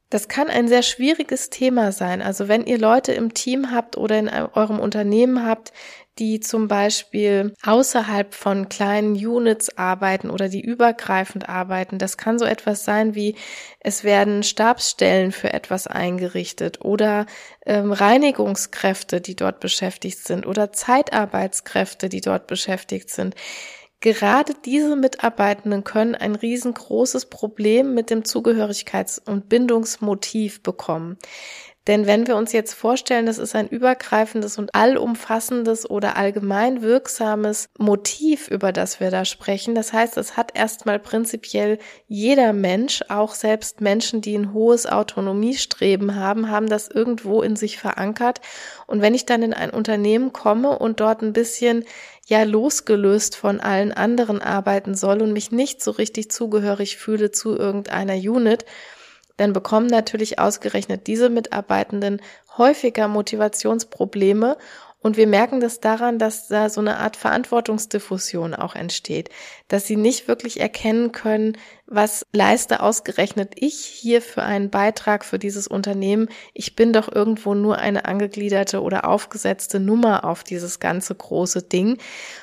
Das kann ein sehr schwieriges Thema sein. Also wenn ihr Leute im Team habt oder in eurem Unternehmen habt, die zum Beispiel außerhalb von kleinen Units arbeiten oder die übergreifend arbeiten. Das kann so etwas sein wie, es werden Stabsstellen für etwas eingerichtet oder ähm, Reinigungskräfte, die dort beschäftigt sind oder Zeitarbeitskräfte, die dort beschäftigt sind. Gerade diese Mitarbeitenden können ein riesengroßes Problem mit dem Zugehörigkeits- und Bindungsmotiv bekommen. Denn wenn wir uns jetzt vorstellen, das ist ein übergreifendes und allumfassendes oder allgemein wirksames Motiv, über das wir da sprechen, das heißt, es hat erstmal prinzipiell jeder Mensch, auch selbst Menschen, die ein hohes Autonomiestreben haben, haben das irgendwo in sich verankert. Und wenn ich dann in ein Unternehmen komme und dort ein bisschen ja losgelöst von allen anderen arbeiten soll und mich nicht so richtig zugehörig fühle zu irgendeiner Unit, dann bekommen natürlich ausgerechnet diese Mitarbeitenden häufiger Motivationsprobleme und wir merken das daran, dass da so eine Art Verantwortungsdiffusion auch entsteht, dass sie nicht wirklich erkennen können, was leiste ausgerechnet ich hier für einen Beitrag für dieses Unternehmen. Ich bin doch irgendwo nur eine angegliederte oder aufgesetzte Nummer auf dieses ganze große Ding.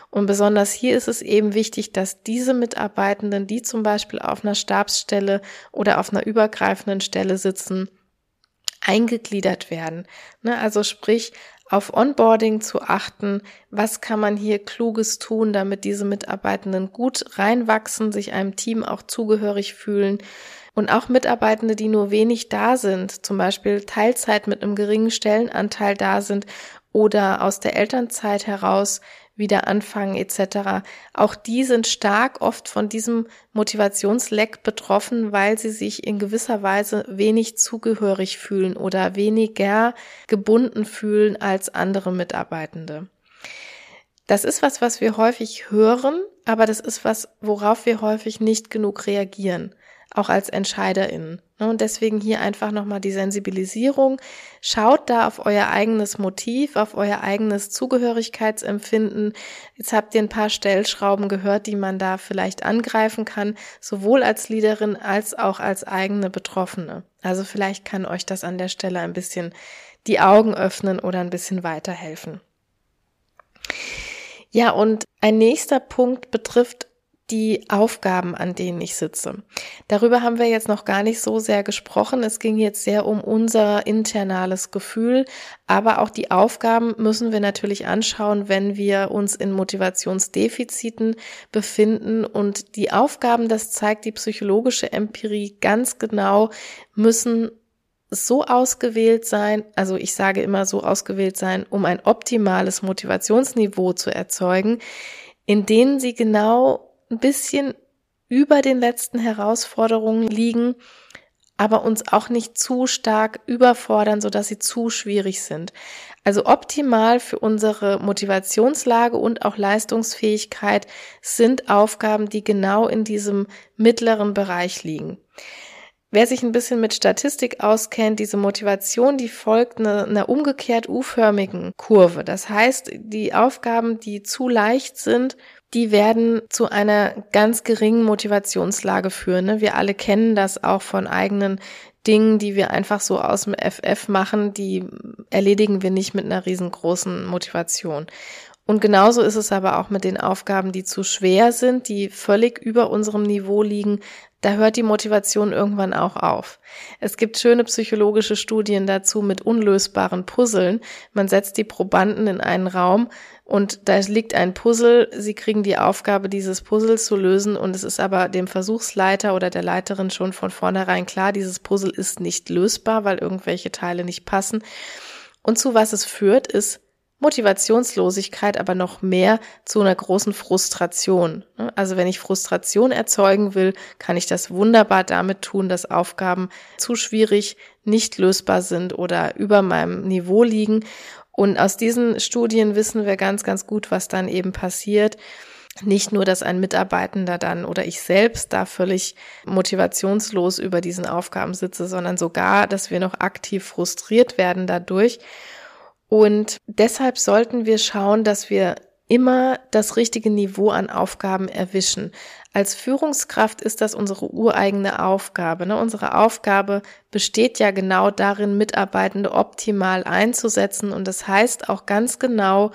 Und besonders hier ist es eben wichtig, dass diese Mitarbeitenden, die zum Beispiel auf einer Stabsstelle oder auf einer übergreifenden Stelle sitzen, eingegliedert werden. Ne, also sprich, auf Onboarding zu achten, was kann man hier Kluges tun, damit diese Mitarbeitenden gut reinwachsen, sich einem Team auch zugehörig fühlen. Und auch Mitarbeitende, die nur wenig da sind, zum Beispiel Teilzeit mit einem geringen Stellenanteil da sind oder aus der Elternzeit heraus wieder anfangen etc. Auch die sind stark oft von diesem Motivationsleck betroffen, weil sie sich in gewisser Weise wenig zugehörig fühlen oder weniger gebunden fühlen als andere Mitarbeitende. Das ist was, was wir häufig hören, aber das ist was, worauf wir häufig nicht genug reagieren auch als EntscheiderInnen. Ne, und deswegen hier einfach nochmal die Sensibilisierung. Schaut da auf euer eigenes Motiv, auf euer eigenes Zugehörigkeitsempfinden. Jetzt habt ihr ein paar Stellschrauben gehört, die man da vielleicht angreifen kann, sowohl als Leaderin als auch als eigene Betroffene. Also vielleicht kann euch das an der Stelle ein bisschen die Augen öffnen oder ein bisschen weiterhelfen. Ja, und ein nächster Punkt betrifft die Aufgaben, an denen ich sitze. Darüber haben wir jetzt noch gar nicht so sehr gesprochen. Es ging jetzt sehr um unser internales Gefühl, aber auch die Aufgaben müssen wir natürlich anschauen, wenn wir uns in Motivationsdefiziten befinden. Und die Aufgaben, das zeigt die psychologische Empirie ganz genau, müssen so ausgewählt sein, also ich sage immer so ausgewählt sein, um ein optimales Motivationsniveau zu erzeugen, in denen sie genau ein bisschen über den letzten Herausforderungen liegen, aber uns auch nicht zu stark überfordern, so dass sie zu schwierig sind. Also optimal für unsere Motivationslage und auch Leistungsfähigkeit sind Aufgaben, die genau in diesem mittleren Bereich liegen. Wer sich ein bisschen mit Statistik auskennt, diese Motivation, die folgt einer, einer umgekehrt U-förmigen Kurve. Das heißt, die Aufgaben, die zu leicht sind, die werden zu einer ganz geringen Motivationslage führen. Ne? Wir alle kennen das auch von eigenen Dingen, die wir einfach so aus dem FF machen, die erledigen wir nicht mit einer riesengroßen Motivation. Und genauso ist es aber auch mit den Aufgaben, die zu schwer sind, die völlig über unserem Niveau liegen. Da hört die Motivation irgendwann auch auf. Es gibt schöne psychologische Studien dazu mit unlösbaren Puzzeln. Man setzt die Probanden in einen Raum und da liegt ein Puzzle. Sie kriegen die Aufgabe, dieses Puzzle zu lösen und es ist aber dem Versuchsleiter oder der Leiterin schon von vornherein klar, dieses Puzzle ist nicht lösbar, weil irgendwelche Teile nicht passen. Und zu was es führt, ist Motivationslosigkeit aber noch mehr zu einer großen Frustration. Also wenn ich Frustration erzeugen will, kann ich das wunderbar damit tun, dass Aufgaben zu schwierig, nicht lösbar sind oder über meinem Niveau liegen. Und aus diesen Studien wissen wir ganz, ganz gut, was dann eben passiert. Nicht nur, dass ein Mitarbeitender dann oder ich selbst da völlig motivationslos über diesen Aufgaben sitze, sondern sogar, dass wir noch aktiv frustriert werden dadurch. Und deshalb sollten wir schauen, dass wir immer das richtige Niveau an Aufgaben erwischen. Als Führungskraft ist das unsere ureigene Aufgabe. Ne? Unsere Aufgabe besteht ja genau darin, Mitarbeitende optimal einzusetzen. Und das heißt auch ganz genau,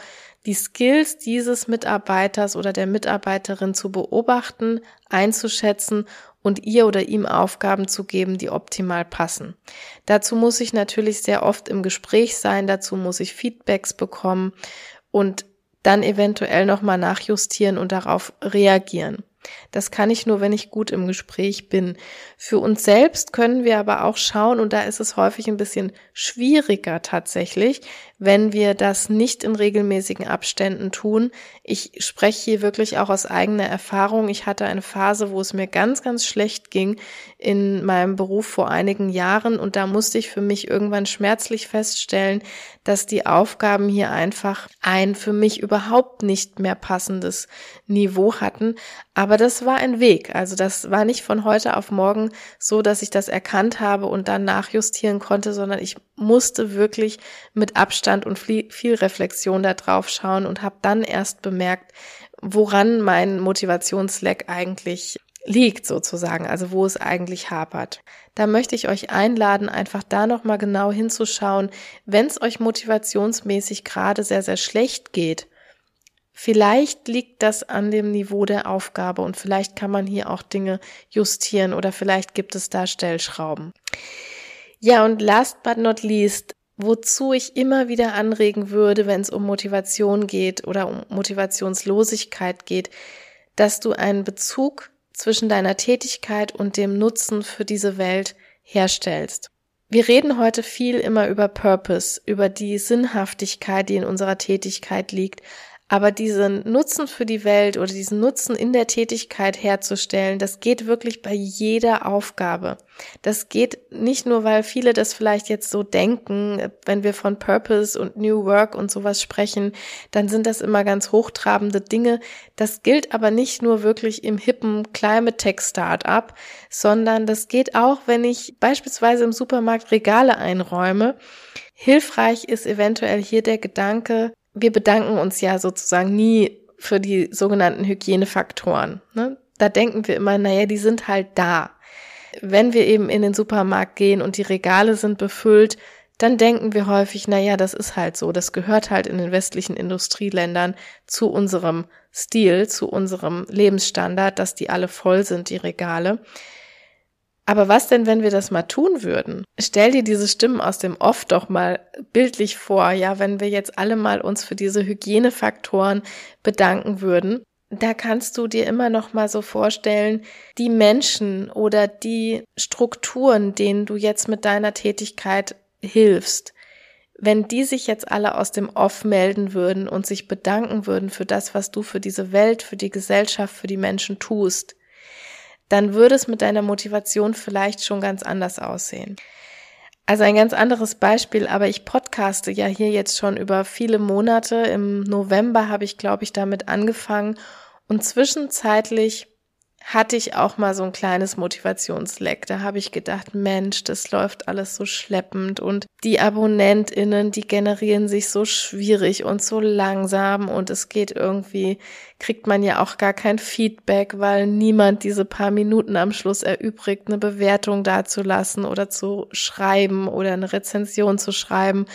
die Skills dieses Mitarbeiters oder der Mitarbeiterin zu beobachten, einzuschätzen und ihr oder ihm Aufgaben zu geben, die optimal passen. Dazu muss ich natürlich sehr oft im Gespräch sein, dazu muss ich Feedbacks bekommen und dann eventuell nochmal nachjustieren und darauf reagieren. Das kann ich nur, wenn ich gut im Gespräch bin. Für uns selbst können wir aber auch schauen, und da ist es häufig ein bisschen schwieriger tatsächlich, wenn wir das nicht in regelmäßigen Abständen tun. Ich spreche hier wirklich auch aus eigener Erfahrung. Ich hatte eine Phase, wo es mir ganz, ganz schlecht ging in meinem Beruf vor einigen Jahren und da musste ich für mich irgendwann schmerzlich feststellen, dass die Aufgaben hier einfach ein für mich überhaupt nicht mehr passendes Niveau hatten. Aber das war ein Weg. Also das war nicht von heute auf morgen so, dass ich das erkannt habe und dann nachjustieren konnte, sondern ich musste wirklich mit Abstand und viel Reflexion da drauf schauen und habe dann erst bemerkt, woran mein Motivationsleck eigentlich liegt sozusagen, also wo es eigentlich hapert. Da möchte ich euch einladen, einfach da nochmal genau hinzuschauen, wenn es euch motivationsmäßig gerade sehr, sehr schlecht geht. Vielleicht liegt das an dem Niveau der Aufgabe und vielleicht kann man hier auch Dinge justieren oder vielleicht gibt es da Stellschrauben. Ja, und last but not least, wozu ich immer wieder anregen würde, wenn es um Motivation geht oder um Motivationslosigkeit geht, dass du einen Bezug zwischen deiner Tätigkeit und dem Nutzen für diese Welt herstellst. Wir reden heute viel immer über Purpose, über die Sinnhaftigkeit, die in unserer Tätigkeit liegt, aber diesen Nutzen für die Welt oder diesen Nutzen in der Tätigkeit herzustellen, das geht wirklich bei jeder Aufgabe. Das geht nicht nur, weil viele das vielleicht jetzt so denken, wenn wir von Purpose und New Work und sowas sprechen, dann sind das immer ganz hochtrabende Dinge. Das gilt aber nicht nur wirklich im hippen Climate Tech Startup, sondern das geht auch, wenn ich beispielsweise im Supermarkt Regale einräume. Hilfreich ist eventuell hier der Gedanke, wir bedanken uns ja sozusagen nie für die sogenannten Hygienefaktoren. Ne? Da denken wir immer, naja, die sind halt da. Wenn wir eben in den Supermarkt gehen und die Regale sind befüllt, dann denken wir häufig, naja, das ist halt so, das gehört halt in den westlichen Industrieländern zu unserem Stil zu unserem Lebensstandard, dass die alle voll sind, die Regale. Aber was denn, wenn wir das mal tun würden? Stell dir diese Stimmen aus dem Off doch mal bildlich vor, ja, wenn wir jetzt alle mal uns für diese Hygienefaktoren bedanken würden. Da kannst du dir immer noch mal so vorstellen, die Menschen oder die Strukturen, denen du jetzt mit deiner Tätigkeit hilfst, wenn die sich jetzt alle aus dem Off melden würden und sich bedanken würden für das, was du für diese Welt, für die Gesellschaft, für die Menschen tust, dann würde es mit deiner Motivation vielleicht schon ganz anders aussehen. Also ein ganz anderes Beispiel, aber ich podcaste ja hier jetzt schon über viele Monate. Im November habe ich, glaube ich, damit angefangen und zwischenzeitlich hatte ich auch mal so ein kleines Motivationsleck. Da habe ich gedacht, Mensch, das läuft alles so schleppend und die AbonnentInnen, die generieren sich so schwierig und so langsam und es geht irgendwie, kriegt man ja auch gar kein Feedback, weil niemand diese paar Minuten am Schluss erübrigt, eine Bewertung dazulassen oder zu schreiben oder eine Rezension zu schreiben.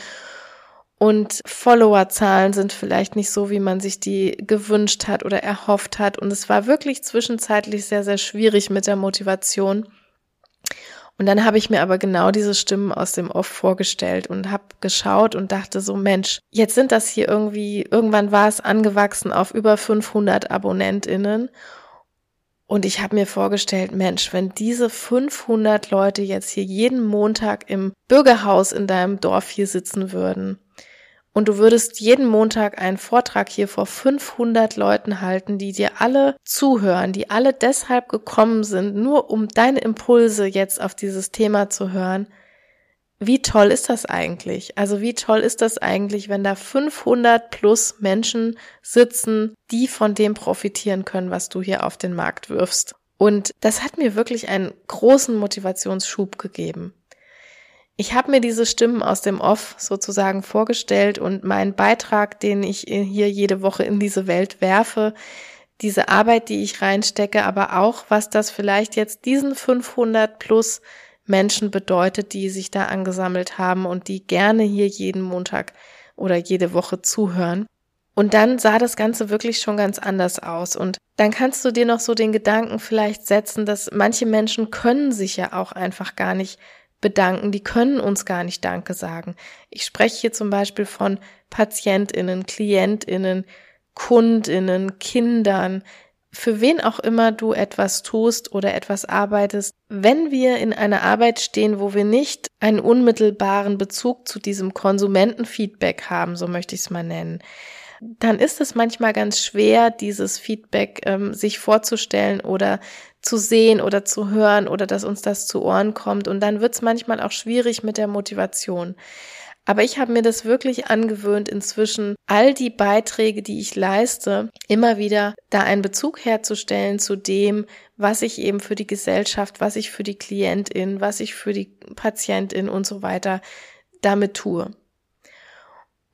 Und Followerzahlen sind vielleicht nicht so, wie man sich die gewünscht hat oder erhofft hat. Und es war wirklich zwischenzeitlich sehr, sehr schwierig mit der Motivation. Und dann habe ich mir aber genau diese Stimmen aus dem Off vorgestellt und habe geschaut und dachte so, Mensch, jetzt sind das hier irgendwie, irgendwann war es angewachsen auf über 500 Abonnentinnen. Und ich habe mir vorgestellt, Mensch, wenn diese 500 Leute jetzt hier jeden Montag im Bürgerhaus in deinem Dorf hier sitzen würden und du würdest jeden Montag einen Vortrag hier vor 500 Leuten halten, die dir alle zuhören, die alle deshalb gekommen sind, nur um deine Impulse jetzt auf dieses Thema zu hören. Wie toll ist das eigentlich? Also wie toll ist das eigentlich, wenn da 500 plus Menschen sitzen, die von dem profitieren können, was du hier auf den Markt wirfst? Und das hat mir wirklich einen großen Motivationsschub gegeben. Ich habe mir diese Stimmen aus dem Off sozusagen vorgestellt und meinen Beitrag, den ich hier jede Woche in diese Welt werfe, diese Arbeit, die ich reinstecke, aber auch, was das vielleicht jetzt diesen 500 plus Menschen bedeutet, die sich da angesammelt haben und die gerne hier jeden Montag oder jede Woche zuhören. Und dann sah das Ganze wirklich schon ganz anders aus. Und dann kannst du dir noch so den Gedanken vielleicht setzen, dass manche Menschen können sich ja auch einfach gar nicht bedanken, die können uns gar nicht Danke sagen. Ich spreche hier zum Beispiel von Patientinnen, Klientinnen, Kundinnen, Kindern, für wen auch immer du etwas tust oder etwas arbeitest, wenn wir in einer Arbeit stehen, wo wir nicht einen unmittelbaren Bezug zu diesem Konsumentenfeedback haben, so möchte ich es mal nennen, dann ist es manchmal ganz schwer, dieses Feedback ähm, sich vorzustellen oder zu sehen oder zu hören oder dass uns das zu Ohren kommt. Und dann wird es manchmal auch schwierig mit der Motivation. Aber ich habe mir das wirklich angewöhnt, inzwischen all die Beiträge, die ich leiste, immer wieder da einen Bezug herzustellen zu dem, was ich eben für die Gesellschaft, was ich für die Klientin, was ich für die Patientin und so weiter damit tue.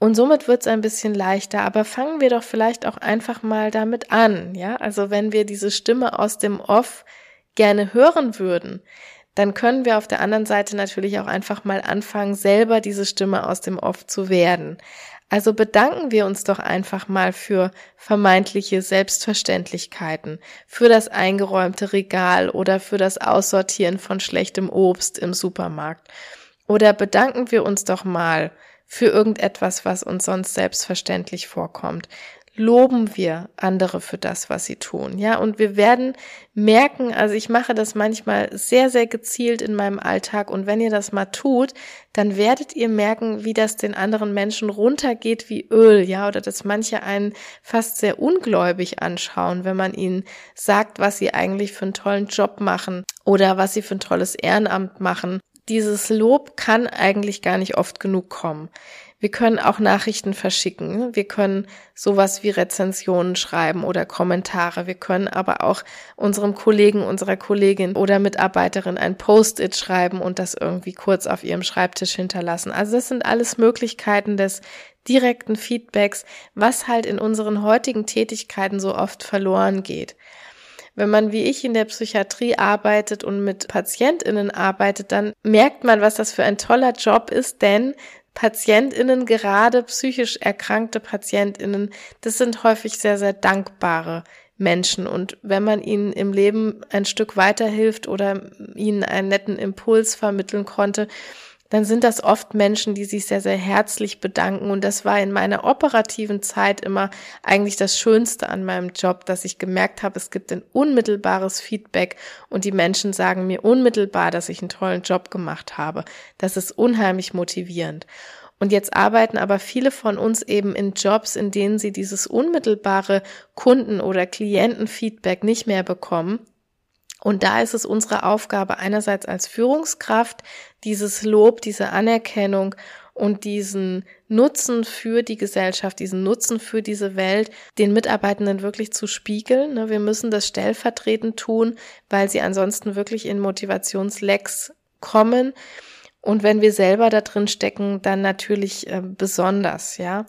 Und somit wird es ein bisschen leichter, aber fangen wir doch vielleicht auch einfach mal damit an, ja? Also wenn wir diese Stimme aus dem Off gerne hören würden, dann können wir auf der anderen Seite natürlich auch einfach mal anfangen, selber diese Stimme aus dem Off zu werden. Also bedanken wir uns doch einfach mal für vermeintliche Selbstverständlichkeiten, für das eingeräumte Regal oder für das Aussortieren von schlechtem Obst im Supermarkt. Oder bedanken wir uns doch mal für irgendetwas, was uns sonst selbstverständlich vorkommt. Loben wir andere für das, was sie tun. Ja, und wir werden merken, also ich mache das manchmal sehr, sehr gezielt in meinem Alltag. Und wenn ihr das mal tut, dann werdet ihr merken, wie das den anderen Menschen runtergeht wie Öl. Ja, oder dass manche einen fast sehr ungläubig anschauen, wenn man ihnen sagt, was sie eigentlich für einen tollen Job machen oder was sie für ein tolles Ehrenamt machen dieses Lob kann eigentlich gar nicht oft genug kommen. Wir können auch Nachrichten verschicken. Wir können sowas wie Rezensionen schreiben oder Kommentare. Wir können aber auch unserem Kollegen, unserer Kollegin oder Mitarbeiterin ein Post-it schreiben und das irgendwie kurz auf ihrem Schreibtisch hinterlassen. Also das sind alles Möglichkeiten des direkten Feedbacks, was halt in unseren heutigen Tätigkeiten so oft verloren geht. Wenn man wie ich in der Psychiatrie arbeitet und mit PatientInnen arbeitet, dann merkt man, was das für ein toller Job ist, denn PatientInnen, gerade psychisch erkrankte PatientInnen, das sind häufig sehr, sehr dankbare Menschen. Und wenn man ihnen im Leben ein Stück weiterhilft oder ihnen einen netten Impuls vermitteln konnte, dann sind das oft Menschen, die sich sehr, sehr herzlich bedanken. Und das war in meiner operativen Zeit immer eigentlich das Schönste an meinem Job, dass ich gemerkt habe, es gibt ein unmittelbares Feedback und die Menschen sagen mir unmittelbar, dass ich einen tollen Job gemacht habe. Das ist unheimlich motivierend. Und jetzt arbeiten aber viele von uns eben in Jobs, in denen sie dieses unmittelbare Kunden- oder Klientenfeedback nicht mehr bekommen und da ist es unsere Aufgabe, einerseits als Führungskraft dieses Lob, diese Anerkennung und diesen Nutzen für die Gesellschaft, diesen Nutzen für diese Welt, den Mitarbeitenden wirklich zu spiegeln. Ne, wir müssen das stellvertretend tun, weil sie ansonsten wirklich in Motivationslecks kommen. Und wenn wir selber da drin stecken, dann natürlich äh, besonders, ja.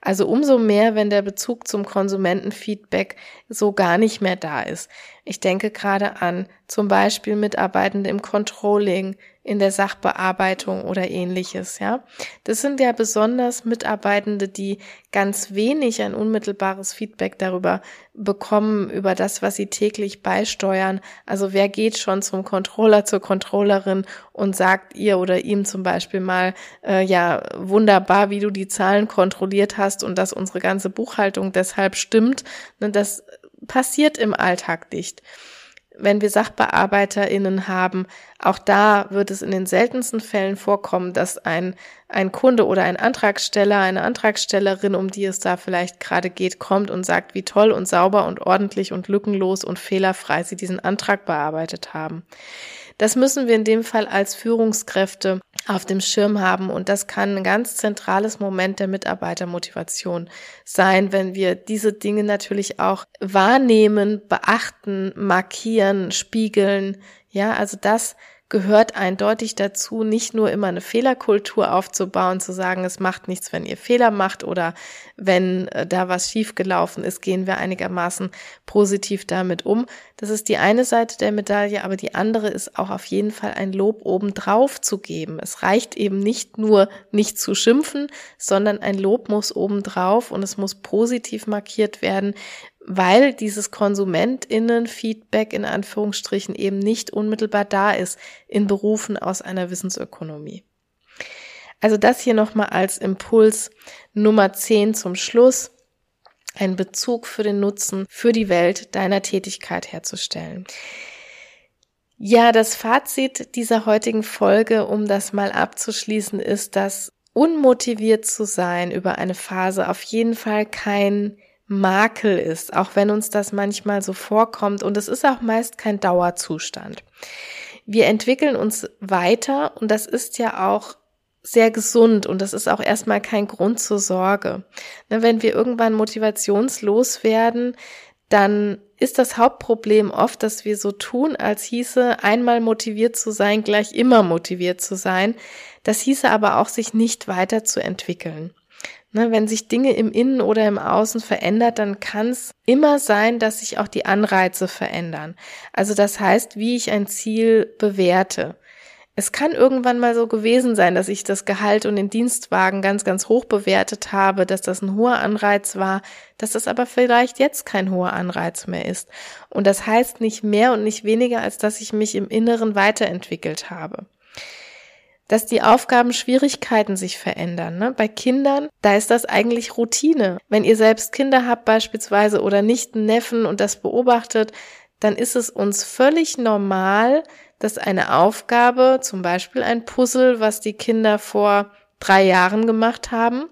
Also umso mehr, wenn der Bezug zum Konsumentenfeedback so gar nicht mehr da ist. Ich denke gerade an zum Beispiel Mitarbeitende im Controlling, in der Sachbearbeitung oder ähnliches, ja. Das sind ja besonders Mitarbeitende, die ganz wenig ein unmittelbares Feedback darüber bekommen, über das, was sie täglich beisteuern. Also wer geht schon zum Controller, zur Controllerin und sagt ihr oder ihm zum Beispiel mal, äh, ja, wunderbar, wie du die Zahlen kontrolliert hast und dass unsere ganze Buchhaltung deshalb stimmt. Ne, das passiert im Alltag nicht wenn wir SachbearbeiterInnen haben, auch da wird es in den seltensten Fällen vorkommen, dass ein, ein Kunde oder ein Antragsteller, eine Antragstellerin, um die es da vielleicht gerade geht, kommt und sagt, wie toll und sauber und ordentlich und lückenlos und fehlerfrei sie diesen Antrag bearbeitet haben. Das müssen wir in dem Fall als Führungskräfte auf dem Schirm haben und das kann ein ganz zentrales Moment der Mitarbeitermotivation sein, wenn wir diese Dinge natürlich auch wahrnehmen, beachten, markieren, spiegeln. Ja, also das gehört eindeutig dazu, nicht nur immer eine Fehlerkultur aufzubauen, zu sagen, es macht nichts, wenn ihr Fehler macht oder wenn äh, da was schiefgelaufen ist, gehen wir einigermaßen positiv damit um. Das ist die eine Seite der Medaille, aber die andere ist auch auf jeden Fall ein Lob obendrauf zu geben. Es reicht eben nicht nur nicht zu schimpfen, sondern ein Lob muss obendrauf und es muss positiv markiert werden, weil dieses Konsumentinnen-Feedback in Anführungsstrichen eben nicht unmittelbar da ist in Berufen aus einer Wissensökonomie. Also das hier nochmal als Impuls Nummer 10 zum Schluss, einen Bezug für den Nutzen für die Welt deiner Tätigkeit herzustellen. Ja, das Fazit dieser heutigen Folge, um das mal abzuschließen, ist, dass unmotiviert zu sein über eine Phase auf jeden Fall kein Makel ist, auch wenn uns das manchmal so vorkommt und es ist auch meist kein Dauerzustand. Wir entwickeln uns weiter und das ist ja auch sehr gesund und das ist auch erstmal kein Grund zur Sorge. Ne, wenn wir irgendwann motivationslos werden, dann ist das Hauptproblem oft, dass wir so tun, als hieße einmal motiviert zu sein, gleich immer motiviert zu sein. Das hieße aber auch, sich nicht weiterzuentwickeln. Ne, wenn sich Dinge im Innen oder im Außen verändert, dann kann es immer sein, dass sich auch die Anreize verändern. Also das heißt, wie ich ein Ziel bewerte. Es kann irgendwann mal so gewesen sein, dass ich das Gehalt und den Dienstwagen ganz, ganz hoch bewertet habe, dass das ein hoher Anreiz war, dass das aber vielleicht jetzt kein hoher Anreiz mehr ist. Und das heißt nicht mehr und nicht weniger, als dass ich mich im Inneren weiterentwickelt habe dass die Aufgaben Schwierigkeiten sich verändern. Ne? Bei Kindern, da ist das eigentlich Routine. Wenn ihr selbst Kinder habt beispielsweise oder nicht einen Neffen und das beobachtet, dann ist es uns völlig normal, dass eine Aufgabe, zum Beispiel ein Puzzle, was die Kinder vor drei Jahren gemacht haben,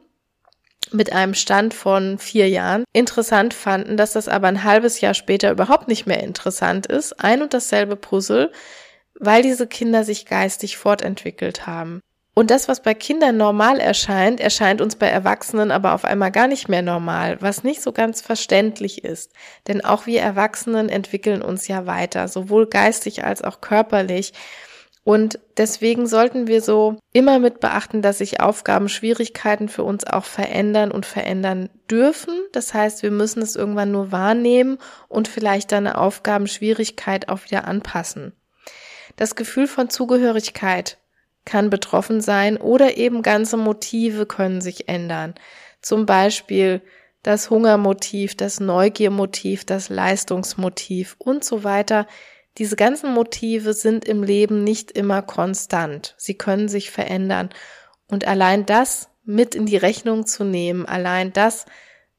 mit einem Stand von vier Jahren interessant fanden, dass das aber ein halbes Jahr später überhaupt nicht mehr interessant ist. Ein und dasselbe Puzzle weil diese Kinder sich geistig fortentwickelt haben. Und das, was bei Kindern normal erscheint, erscheint uns bei Erwachsenen aber auf einmal gar nicht mehr normal, was nicht so ganz verständlich ist. Denn auch wir Erwachsenen entwickeln uns ja weiter, sowohl geistig als auch körperlich. Und deswegen sollten wir so immer mit beachten, dass sich Aufgaben, Schwierigkeiten für uns auch verändern und verändern dürfen. Das heißt, wir müssen es irgendwann nur wahrnehmen und vielleicht dann eine Aufgabenschwierigkeit auch wieder anpassen. Das Gefühl von Zugehörigkeit kann betroffen sein oder eben ganze Motive können sich ändern. Zum Beispiel das Hungermotiv, das Neugiermotiv, das Leistungsmotiv und so weiter. Diese ganzen Motive sind im Leben nicht immer konstant. Sie können sich verändern. Und allein das mit in die Rechnung zu nehmen, allein das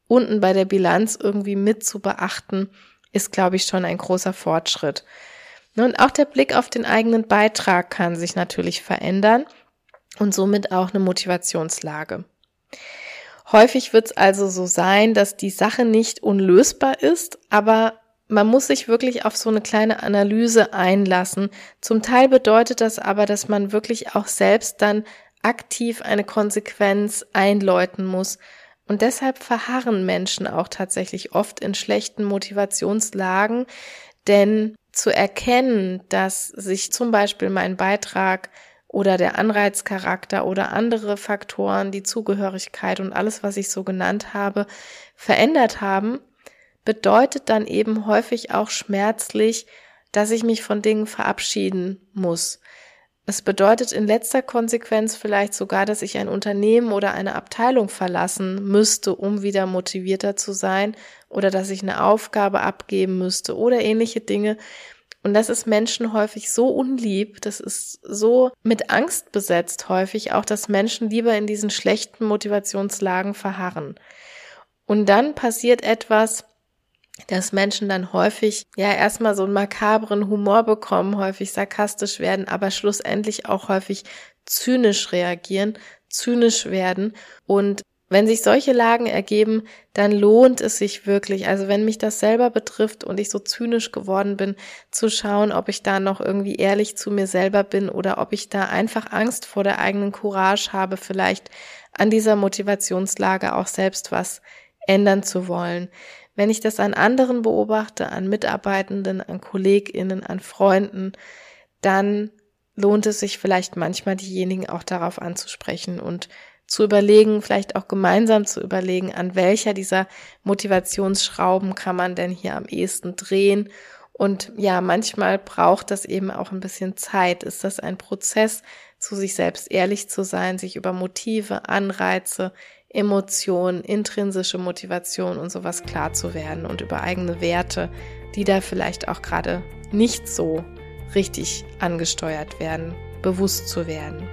unten bei der Bilanz irgendwie mit zu beachten, ist, glaube ich, schon ein großer Fortschritt. Und auch der Blick auf den eigenen Beitrag kann sich natürlich verändern und somit auch eine Motivationslage. Häufig wird es also so sein, dass die Sache nicht unlösbar ist, aber man muss sich wirklich auf so eine kleine Analyse einlassen. Zum Teil bedeutet das aber, dass man wirklich auch selbst dann aktiv eine Konsequenz einläuten muss. Und deshalb verharren Menschen auch tatsächlich oft in schlechten Motivationslagen, denn zu erkennen, dass sich zum Beispiel mein Beitrag oder der Anreizcharakter oder andere Faktoren, die Zugehörigkeit und alles, was ich so genannt habe, verändert haben, bedeutet dann eben häufig auch schmerzlich, dass ich mich von Dingen verabschieden muss. Es bedeutet in letzter Konsequenz vielleicht sogar, dass ich ein Unternehmen oder eine Abteilung verlassen müsste, um wieder motivierter zu sein oder dass ich eine Aufgabe abgeben müsste oder ähnliche Dinge, und das ist Menschen häufig so unlieb, das ist so mit Angst besetzt häufig auch, dass Menschen lieber in diesen schlechten Motivationslagen verharren. Und dann passiert etwas, dass Menschen dann häufig ja erstmal so einen makabren Humor bekommen, häufig sarkastisch werden, aber schlussendlich auch häufig zynisch reagieren, zynisch werden und wenn sich solche Lagen ergeben, dann lohnt es sich wirklich, also wenn mich das selber betrifft und ich so zynisch geworden bin, zu schauen, ob ich da noch irgendwie ehrlich zu mir selber bin oder ob ich da einfach Angst vor der eigenen Courage habe, vielleicht an dieser Motivationslage auch selbst was ändern zu wollen. Wenn ich das an anderen beobachte, an Mitarbeitenden, an Kolleginnen, an Freunden, dann lohnt es sich vielleicht manchmal diejenigen auch darauf anzusprechen und zu überlegen, vielleicht auch gemeinsam zu überlegen, an welcher dieser Motivationsschrauben kann man denn hier am ehesten drehen. Und ja, manchmal braucht das eben auch ein bisschen Zeit. Ist das ein Prozess, zu sich selbst ehrlich zu sein, sich über Motive, Anreize, Emotionen, intrinsische Motivation und sowas klar zu werden und über eigene Werte, die da vielleicht auch gerade nicht so richtig angesteuert werden, bewusst zu werden.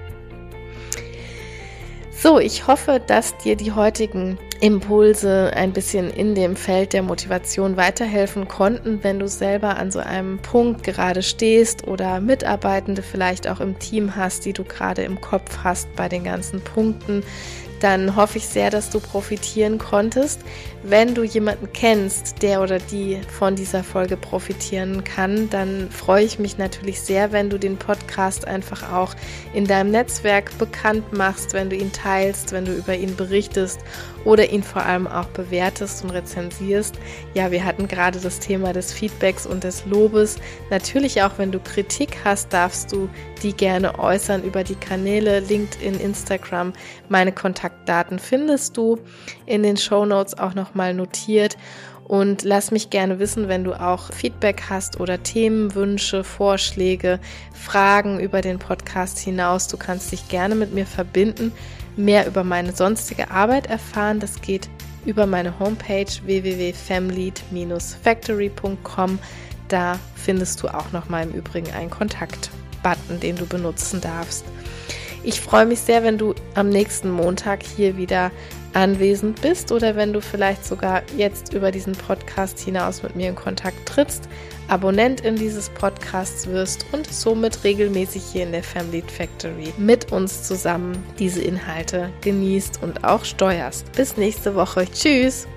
So, ich hoffe, dass dir die heutigen Impulse ein bisschen in dem Feld der Motivation weiterhelfen konnten, wenn du selber an so einem Punkt gerade stehst oder Mitarbeitende vielleicht auch im Team hast, die du gerade im Kopf hast bei den ganzen Punkten, dann hoffe ich sehr, dass du profitieren konntest. Wenn du jemanden kennst, der oder die von dieser Folge profitieren kann, dann freue ich mich natürlich sehr, wenn du den Podcast einfach auch in deinem Netzwerk bekannt machst, wenn du ihn teilst, wenn du über ihn berichtest oder ihn vor allem auch bewertest und rezensierst. Ja, wir hatten gerade das Thema des Feedbacks und des Lobes. Natürlich auch, wenn du Kritik hast, darfst du die gerne äußern über die Kanäle LinkedIn, Instagram. Meine Kontaktdaten findest du in den Show Notes auch nochmal notiert. Und lass mich gerne wissen, wenn du auch Feedback hast oder Themenwünsche, Vorschläge, Fragen über den Podcast hinaus. Du kannst dich gerne mit mir verbinden mehr über meine sonstige Arbeit erfahren, das geht über meine Homepage www.family-factory.com. Da findest du auch noch mal im Übrigen einen Kontakt-Button, den du benutzen darfst. Ich freue mich sehr, wenn du am nächsten Montag hier wieder anwesend bist oder wenn du vielleicht sogar jetzt über diesen Podcast hinaus mit mir in Kontakt trittst, Abonnentin dieses Podcasts wirst und somit regelmäßig hier in der Family Factory mit uns zusammen diese Inhalte genießt und auch steuerst. Bis nächste Woche. Tschüss!